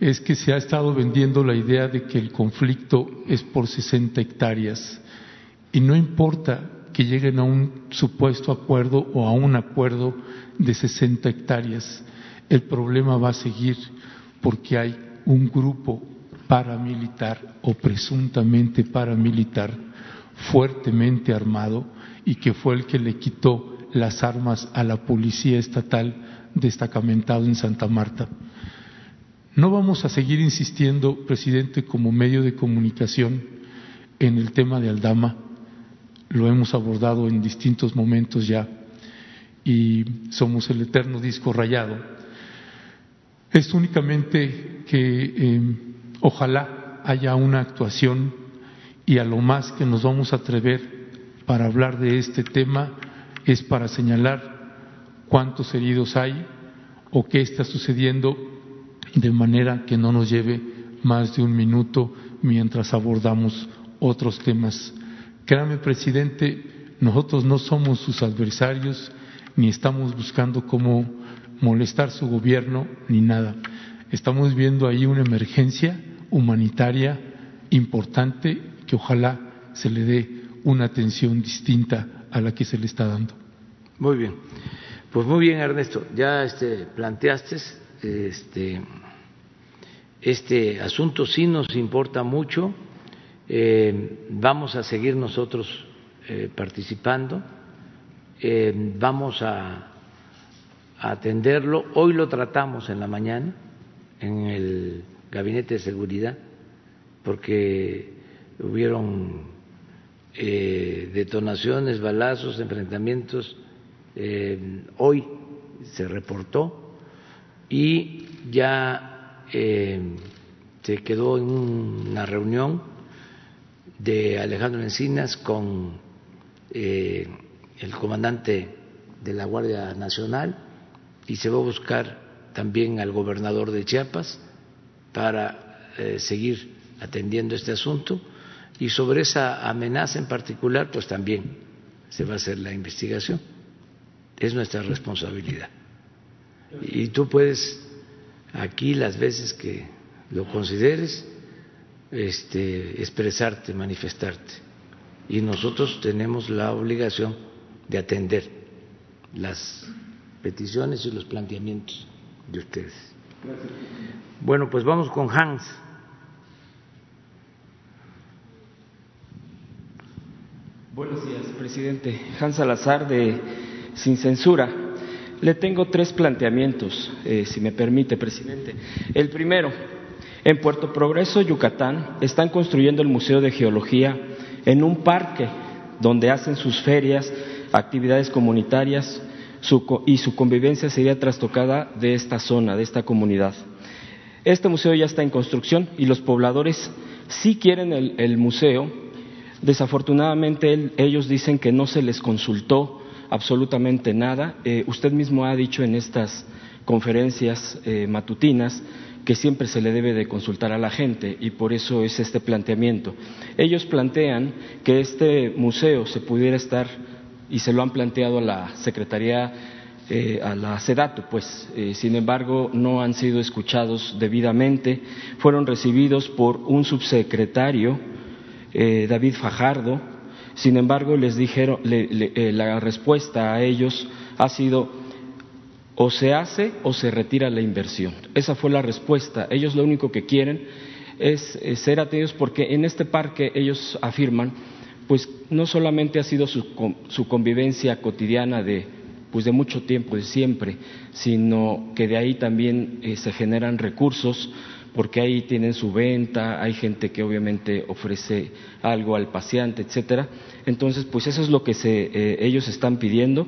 es que se ha estado vendiendo la idea de que el conflicto es por 60 hectáreas y no importa que lleguen a un supuesto acuerdo o a un acuerdo de 60 hectáreas, el problema va a seguir porque hay un grupo paramilitar o presuntamente paramilitar fuertemente armado y que fue el que le quitó las armas a la policía estatal destacamentado en Santa Marta. No vamos a seguir insistiendo, presidente, como medio de comunicación en el tema de Aldama. Lo hemos abordado en distintos momentos ya y somos el eterno disco rayado. Es únicamente que em, ojalá haya una actuación y a lo más que nos vamos a atrever para hablar de este tema es para señalar cuántos heridos hay o qué está sucediendo de manera que no nos lleve más de un minuto mientras abordamos otros temas. Créame, presidente, nosotros no somos sus adversarios, ni estamos buscando cómo molestar su gobierno, ni nada. Estamos viendo ahí una emergencia humanitaria importante que ojalá se le dé una atención distinta a la que se le está dando. Muy bien. Pues muy bien, Ernesto. Ya este, planteaste este, este asunto, sí nos importa mucho. Eh, vamos a seguir nosotros eh, participando. Eh, vamos a, a atenderlo. Hoy lo tratamos en la mañana en el gabinete de seguridad porque hubieron detonaciones, balazos, enfrentamientos eh, hoy se reportó y ya eh, se quedó en una reunión de Alejandro Encinas con eh, el comandante de la Guardia Nacional y se va a buscar también al gobernador de Chiapas para seguir atendiendo este asunto y sobre esa amenaza en particular pues también se va a hacer la investigación es nuestra responsabilidad. Y tú puedes aquí las veces que lo consideres este, expresarte, manifestarte. Y nosotros tenemos la obligación de atender las peticiones y los planteamientos de ustedes. Bueno, pues vamos con Hans. Buenos días, presidente. Hans Salazar de sin censura. Le tengo tres planteamientos, eh, si me permite, presidente. El primero, en Puerto Progreso, Yucatán, están construyendo el Museo de Geología en un parque donde hacen sus ferias, actividades comunitarias y su convivencia sería trastocada de esta zona, de esta comunidad. Este museo ya está en construcción y los pobladores sí quieren el, museo. Desafortunadamente ellos dicen que no se les consultó absolutamente nada. Eh, usted mismo ha dicho en estas conferencias eh, matutinas que siempre se le debe de consultar a la gente y por eso es este planteamiento. Ellos plantean que este museo se pudiera estar, y se lo han planteado a la Secretaría, eh, a la SEDATO, pues, sin embargo, no han sido escuchados debidamente, fueron recibidos por un subsecretario, David Fajardo, sin embargo, les dijeron, eh, la respuesta a ellos ha sido o se hace o se retira la inversión. Esa fue la respuesta. Ellos lo único que quieren es, ser atendidos porque en este parque ellos afirman, pues no solamente ha sido su, su convivencia cotidiana de, pues de mucho tiempo, de siempre, sino que de ahí también eh, se generan recursos porque ahí tienen su venta, hay gente que obviamente ofrece algo al paciente, etcétera. Entonces, pues eso es lo que se, eh, ellos están pidiendo.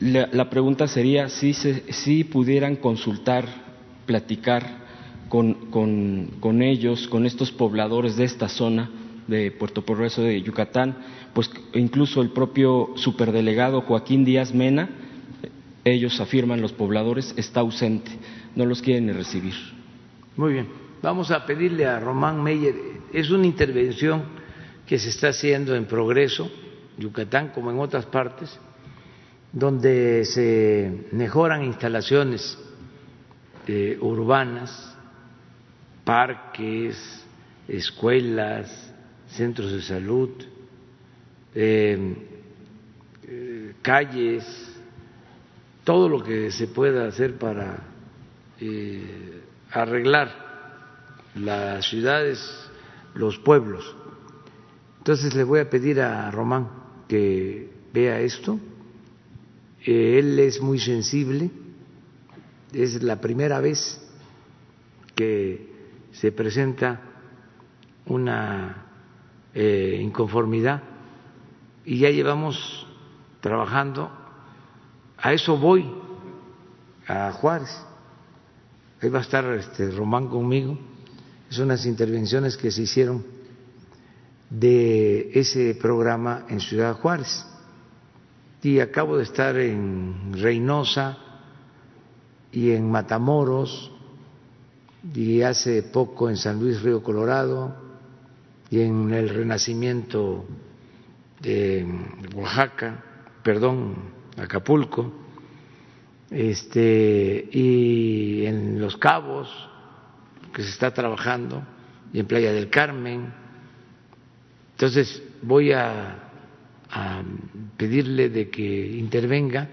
La, pregunta sería si, si pudieran consultar, platicar con, con, con, ellos, con estos pobladores de esta zona de Puerto Progreso de Yucatán, pues incluso el propio superdelegado Joaquín Díaz Mena, ellos afirman los pobladores, está ausente no los quieren recibir. Muy bien, vamos a pedirle a Román Meyer, es una intervención que se está haciendo en progreso, Yucatán como en otras partes, donde se mejoran instalaciones eh, urbanas, parques, escuelas, centros de salud, eh, eh, calles, todo lo que se pueda hacer para eh, arreglar las ciudades, los pueblos. Entonces le voy a pedir a Román que vea esto. Él es muy sensible, es la primera vez que se presenta una eh, inconformidad y ya llevamos trabajando, a eso voy, a Juárez Ahí va a estar este Román conmigo. Son unas intervenciones que se hicieron de ese programa en Ciudad Juárez. Y acabo de estar en Reynosa y en Matamoros y hace poco en San Luis Río Colorado y en el Renacimiento de Oaxaca, perdón, Acapulco este, y en Los Cabos, que se está trabajando, y en Playa del Carmen. Entonces voy a, pedirle de que intervenga.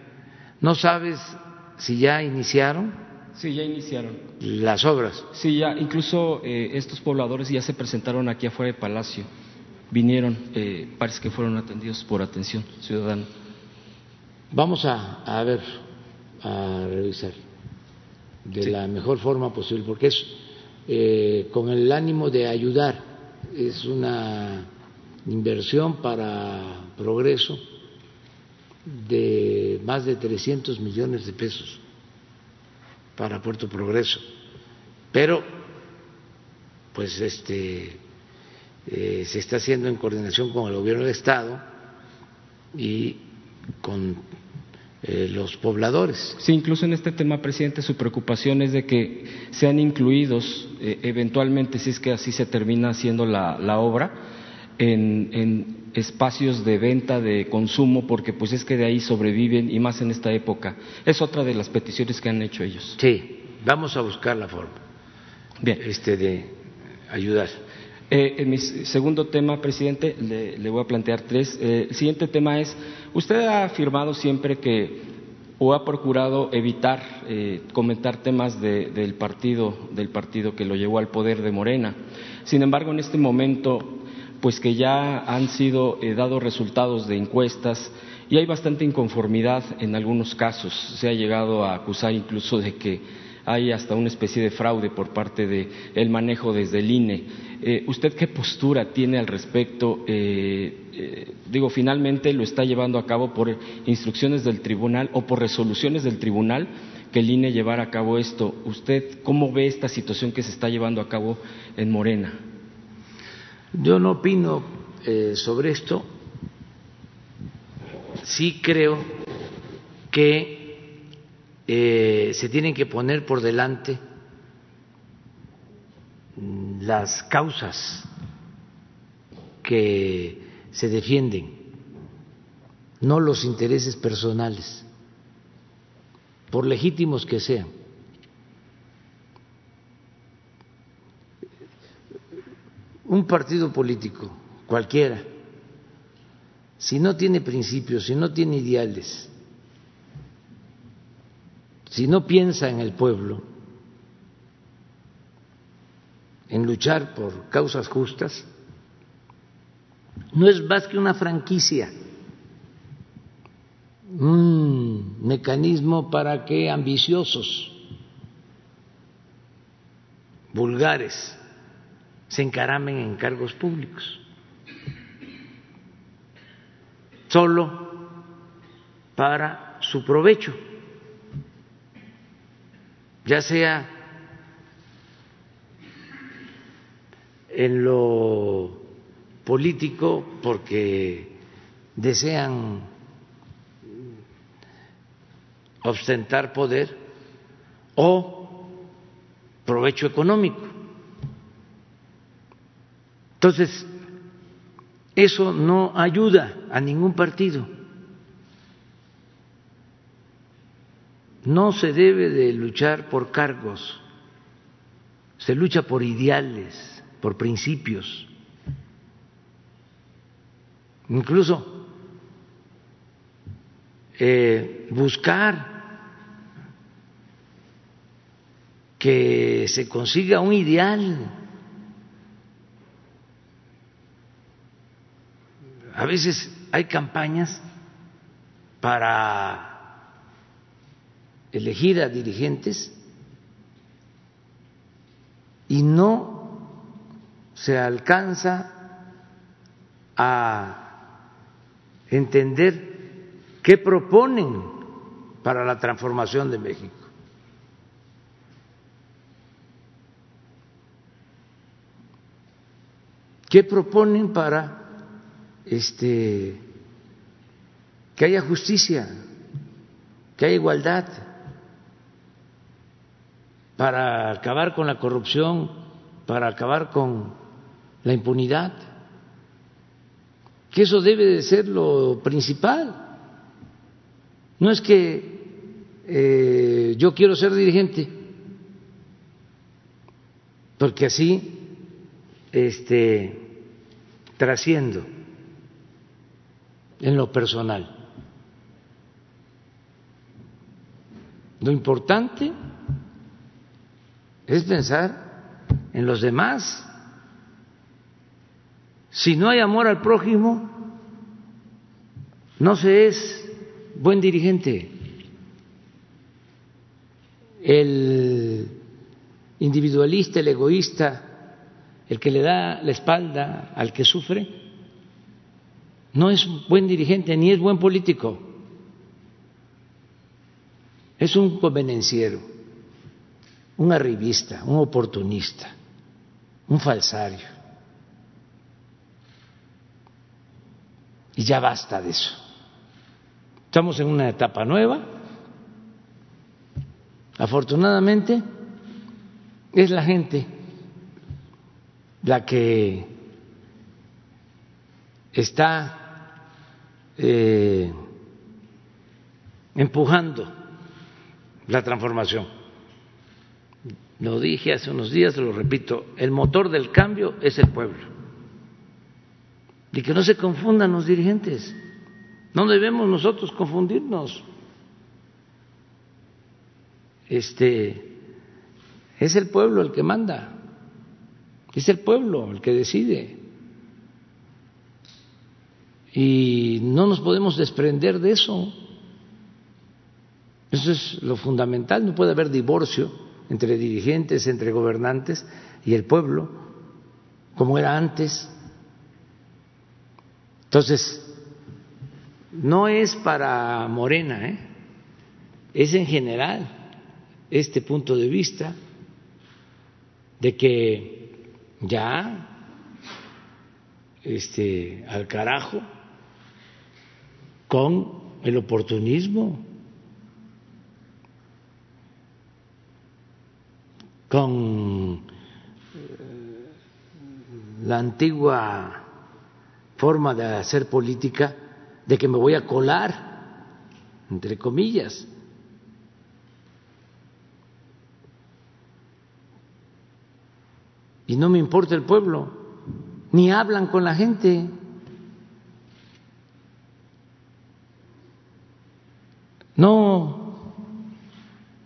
¿No sabes si ya iniciaron? Sí, ya iniciaron. Las obras. Sí, ya, incluso eh, estos pobladores ya se presentaron aquí afuera de Palacio. Vinieron, eh, parece que fueron atendidos por atención ciudadana. Vamos a, a ver, a revisar de la mejor forma posible, porque es eh, con el ánimo de ayudar, es una inversión para progreso de más de 300 millones de pesos para Puerto Progreso. Pero, pues, este, eh, se está haciendo en coordinación con el Gobierno del Estado y con eh, los pobladores. Sí, incluso en este tema, presidente, su preocupación es de que sean incluidos eh, eventualmente, si es que así se termina haciendo la obra, en, en, espacios de venta, de consumo, porque pues es que de ahí sobreviven y más en esta época. Es otra de las peticiones que han hecho ellos. Sí, vamos a buscar la forma Bien. Este, de ayudar. Eh, en mi segundo tema, presidente, le, le voy a plantear tres. Eh, el siguiente tema es, usted ha afirmado siempre que o ha procurado evitar eh, comentar temas de, del partido del partido que lo llevó al poder de Morena. Sin embargo, en este momento, pues que ya han sido eh, dados resultados de encuestas y hay bastante inconformidad en algunos casos. Se ha llegado a acusar incluso de que hay hasta una especie de fraude por parte del el manejo desde el INE. Eh, ¿Usted qué postura tiene al respecto? Eh, eh, digo, finalmente lo está llevando a cabo por instrucciones del tribunal o por resoluciones del tribunal que el INE llevara a cabo esto. ¿Usted cómo ve esta situación que se está llevando a cabo en Morena? Yo no opino eh, sobre esto. Sí creo que eh, se tienen que poner por delante las causas que se defienden, no los intereses personales, por legítimos que sean. Un partido político, cualquiera, si no tiene principios, si no tiene ideales, si no piensa en el pueblo, en luchar por causas justas, no es más que una franquicia, un mecanismo para que ambiciosos, vulgares, se encaramen en cargos públicos. Solo para su provecho ya sea en lo político porque desean ostentar poder o provecho económico. Entonces, eso no ayuda a ningún partido. No se debe de luchar por cargos, se lucha por ideales, por principios. Incluso eh, buscar que se consiga un ideal. A veces hay campañas para elegir a dirigentes y no se alcanza a entender qué proponen para la transformación de México. ¿Qué proponen para este que haya justicia, que haya igualdad? para acabar con la corrupción, para acabar con la impunidad, que eso debe de ser lo principal. No es que eh, yo quiero ser dirigente, porque así este, trasciendo en lo personal. Lo importante es pensar en los demás. Si no hay amor al prójimo, no se es buen dirigente. El individualista, el egoísta, el que le da la espalda al que sufre, no es buen dirigente ni es buen político. Es un convenenciero, un arribista, un oportunista, un falsario. Y ya basta de eso. Estamos en una etapa nueva. Afortunadamente, es la gente la que está eh, empujando la transformación. Lo dije hace unos días, lo repito, el motor del cambio es el pueblo. Y que no se confundan los dirigentes. No debemos nosotros confundirnos. Este es el pueblo el que manda. Es el pueblo el que decide. Y no nos podemos desprender de eso. Eso es lo fundamental. No puede haber divorcio entre dirigentes, entre gobernantes y el pueblo, como era antes. Entonces, no es para Morena, ¿eh? es en general este punto de vista de que ya este, al carajo con el oportunismo, con eh, la antigua forma de hacer política de que me voy a colar, entre comillas, y no me importa el pueblo, ni hablan con la gente. No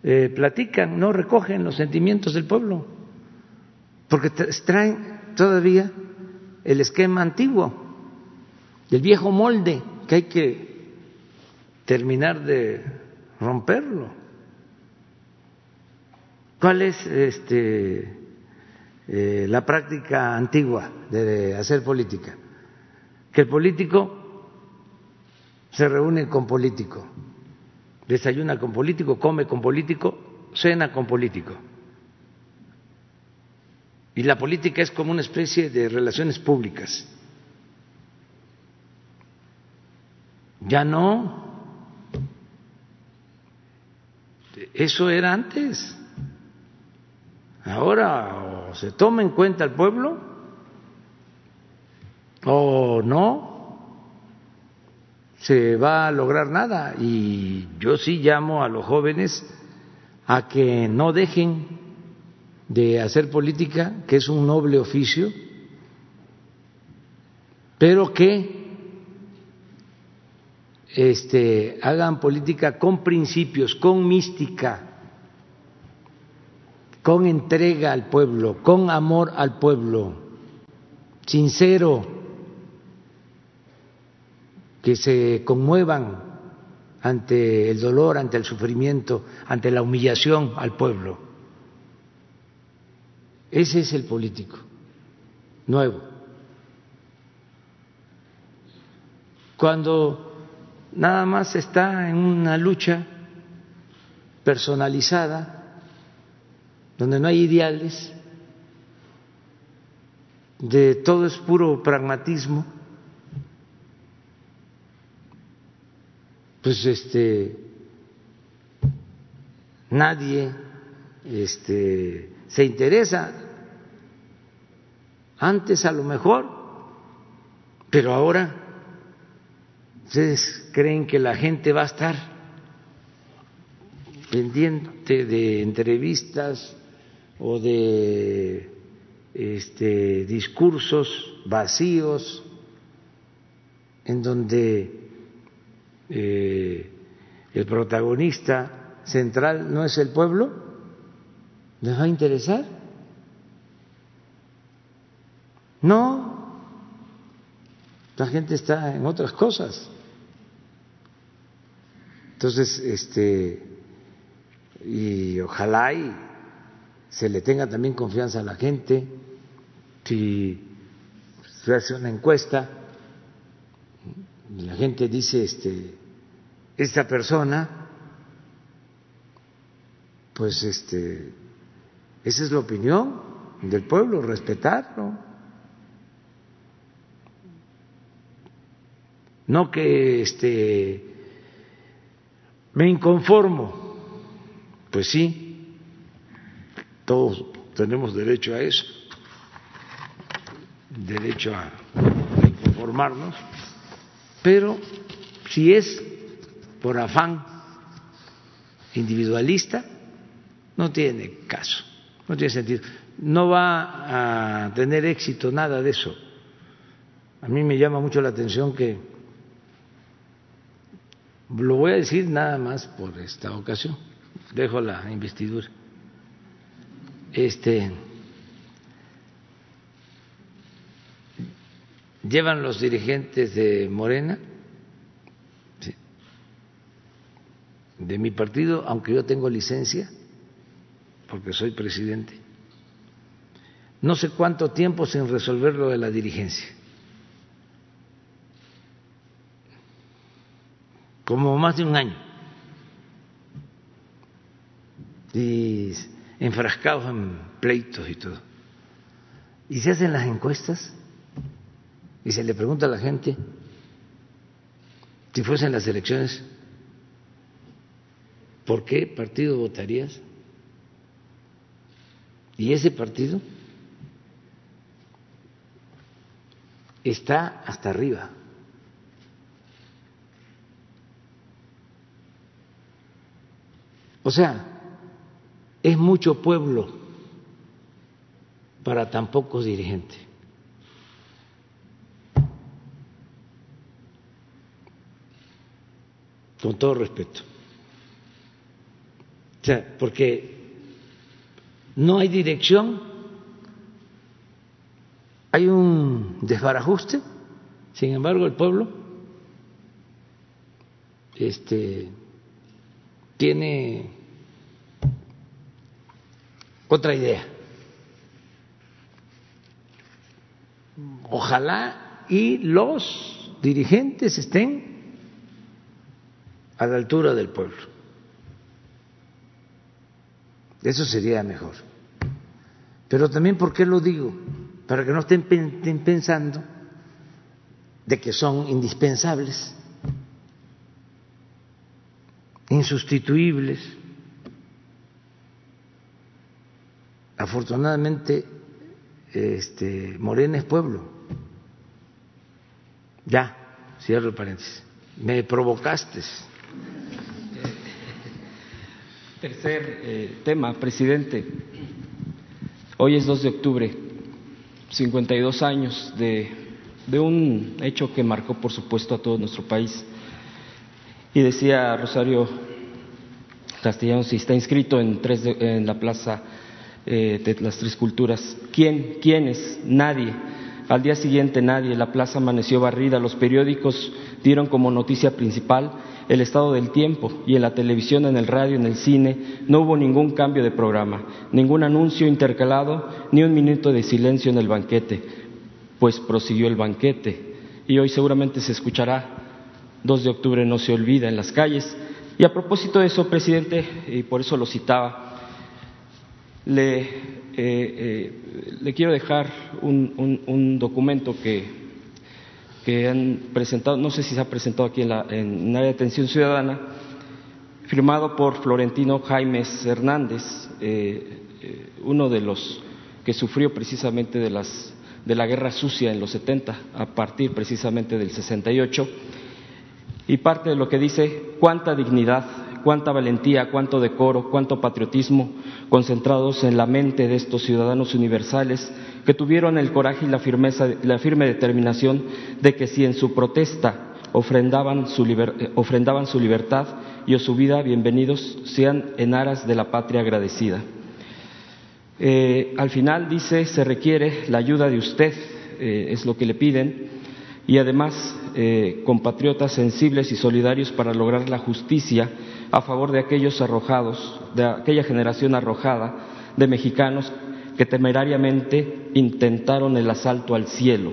eh, platican, no recogen los sentimientos del pueblo, porque traen todavía el esquema antiguo, el viejo molde que hay que terminar de romperlo. ¿Cuál es este eh, la práctica antigua de hacer política, que el político se reúne con político, desayuna con político, come con político, cena con político. Y la política es como una especie de relaciones públicas. Ya no. Eso era antes. Ahora se toma en cuenta el pueblo o no se va a lograr nada. Y yo sí llamo a los jóvenes a que no dejen de hacer política, que es un noble oficio, pero que este, hagan política con principios, con mística, con entrega al pueblo, con amor al pueblo, sincero, que se conmuevan ante el dolor, ante el sufrimiento, ante la humillación al pueblo. Ese es el político nuevo. Cuando nada más está en una lucha personalizada, donde no hay ideales, de todo es puro pragmatismo, pues este nadie este se interesa. Antes a lo mejor, pero ahora ustedes creen que la gente va a estar pendiente de entrevistas o de este, discursos vacíos en donde eh, el protagonista central no es el pueblo, ¿les va a interesar? No, la gente está en otras cosas. Entonces, este, y ojalá y se le tenga también confianza a la gente, si se hace una encuesta, la gente dice, este, esta persona, pues este, esa es la opinión del pueblo, respetarlo. No que este me inconformo. Pues sí, todos tenemos derecho a eso, derecho a inconformarnos, pero si es por afán individualista, no tiene caso, no tiene sentido. No va a tener éxito nada de eso. A mí me llama mucho la atención que, lo voy a decir nada más por esta ocasión, dejo la investidura. Este, llevan los dirigentes de Morena de mi partido, aunque yo tengo licencia, porque soy presidente, no sé cuánto tiempo sin resolver lo de la dirigencia. Como más de un año. Y enfrascados en pleitos y todo. Y se hacen las encuestas y se le pregunta a la gente si fuesen las elecciones ¿por qué partido votarías? Y ese partido está hasta arriba. O sea, es mucho pueblo para tan pocos dirigentes. Con todo respeto sea, porque no hay dirección, hay un desbarajuste, sin embargo el pueblo este, tiene otra idea. Ojalá y los dirigentes estén a la altura del pueblo. Eso sería mejor. Pero también, ¿por qué lo digo? Para que no estén pensando de que son indispensables, insustituibles. Afortunadamente, este, Morena es pueblo. Ya, cierro el paréntesis. Me provocaste. Tercer eh, tema, presidente. Hoy es 2 de octubre, 52 años de, de un hecho que marcó, por supuesto, a todo nuestro país. Y decía Rosario Castellanos, si está inscrito en, tres en la plaza eh, de las tres culturas. ¿Quién? ¿Quiénes? Nadie. Al día siguiente nadie. La plaza amaneció barrida. Los periódicos dieron como noticia principal el estado del tiempo y en la televisión, en el radio, en el cine, no hubo ningún cambio de programa, ningún anuncio intercalado, ni un minuto de silencio en el banquete, pues prosiguió el banquete. Y hoy seguramente se escuchará, 2 de octubre no se olvida en las calles. Y a propósito de eso, presidente, y por eso lo citaba, le, eh, eh, le quiero dejar un documento que que han presentado, no sé si se ha presentado aquí en, la, área de atención ciudadana, firmado por Florentino Jaimes Hernández, eh, eh, uno de los que sufrió precisamente de, las, de la guerra sucia en los 70, a partir precisamente del 68, y parte de lo que dice cuánta dignidad, cuánta valentía, cuánto decoro, cuánto patriotismo concentrados en la mente de estos ciudadanos universales que tuvieron el coraje y la, firmeza, la firme determinación de que si en su protesta ofrendaban su, eh, libertad y su vida, bienvenidos sean en aras de la patria agradecida. Eh, al final dice, se requiere la ayuda de usted, eh, es lo que le piden, y además compatriotas sensibles y solidarios para lograr la justicia a favor de aquellos arrojados, de aquella generación arrojada de mexicanos que temerariamente intentaron el asalto al cielo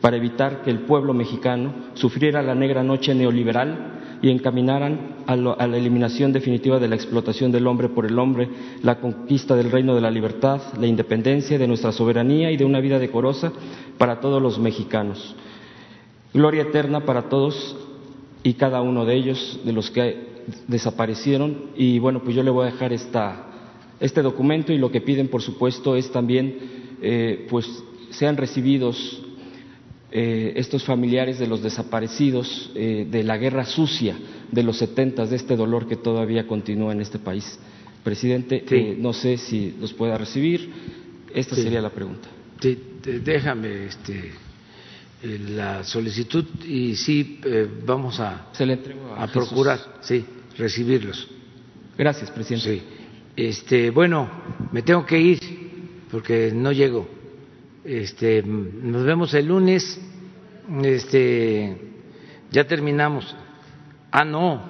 para evitar que el pueblo mexicano sufriera la negra noche neoliberal y encaminaran a, la eliminación definitiva de la explotación del hombre por el hombre, la conquista del reino de la libertad, la independencia de nuestra soberanía y de una vida decorosa para todos los mexicanos. Gloria eterna para todos y cada uno de ellos, de los que desaparecieron. Y bueno, pues yo le voy a dejar esta, este documento y lo que piden, por supuesto, es también, eh, pues, sean recibidos eh, estos familiares de los desaparecidos eh, de la guerra sucia de los setentas, de este dolor que todavía continúa en este país. Presidente, eh, no sé si los pueda recibir. Esta sería la pregunta. Sí, déjame este, la solicitud y sí vamos a, Se le a, procurar sí, recibirlos. Gracias, presidente. Sí. Este, bueno, me tengo que ir porque no llego. Este, nos vemos el lunes. Este, ya terminamos. Ah, no,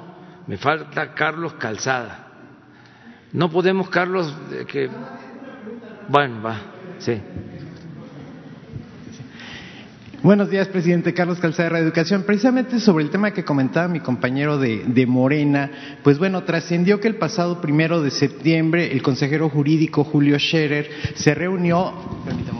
me falta Carlos Calzada. No podemos, Carlos, que. Bueno, va, sí. Buenos días, presidente Carlos Calzada de Educación. Precisamente sobre el tema que comentaba mi compañero de, Morena, pues bueno, trascendió que el pasado primero de septiembre el consejero jurídico Julio Scherer se reunió. Permítame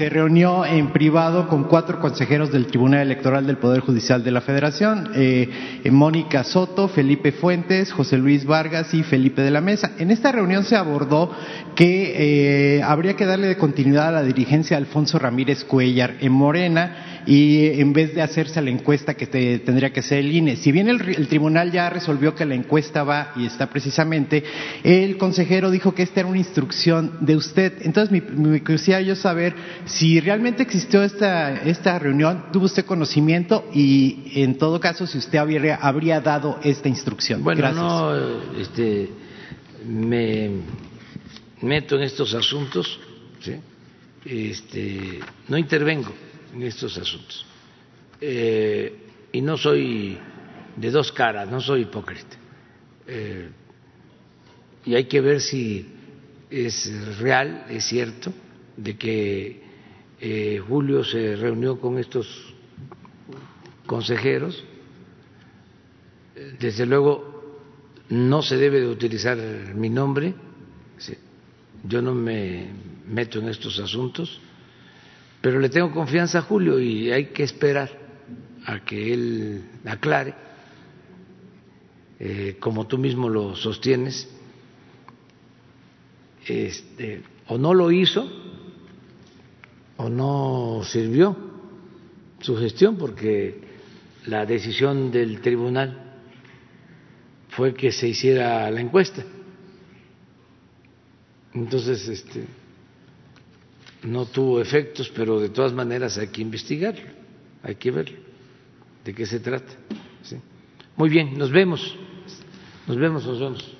se reunió en privado con cuatro consejeros del Tribunal Electoral del Poder Judicial de la Federación, eh, eh, Mónica Soto, Felipe Fuentes, José Luis Vargas y Felipe de la Mesa. En esta reunión se abordó que eh, habría que darle de continuidad a la dirigencia de Alfonso Ramírez Cuellar en Morena y en vez de hacerse la encuesta que tendría que ser el INE. Si bien el, tribunal ya resolvió que la encuesta va y está precisamente, el consejero dijo que esta era una instrucción de usted. Entonces, me curiosidad yo saber si realmente existió esta, esta reunión, tuvo usted conocimiento y, en todo caso, si usted habría, habría dado esta instrucción. Bueno, no este, me meto en estos asuntos, este, no intervengo en estos asuntos. Eh, y no soy de dos caras, no soy hipócrita. Eh, y hay que ver si es real, es cierto, de que eh, Julio se reunió con estos consejeros. Desde luego, no se debe de utilizar mi nombre. Yo no me meto en estos asuntos pero le tengo confianza a Julio y hay que esperar a que él aclare, eh, como tú mismo lo sostienes, este, o no lo hizo o no sirvió su gestión porque la decisión del tribunal fue que se hiciera la encuesta. Entonces, este, no tuvo efectos, pero de todas maneras hay que investigarlo, hay que ver de qué se trata. Muy bien, nos vemos, nos vemos, nos vemos.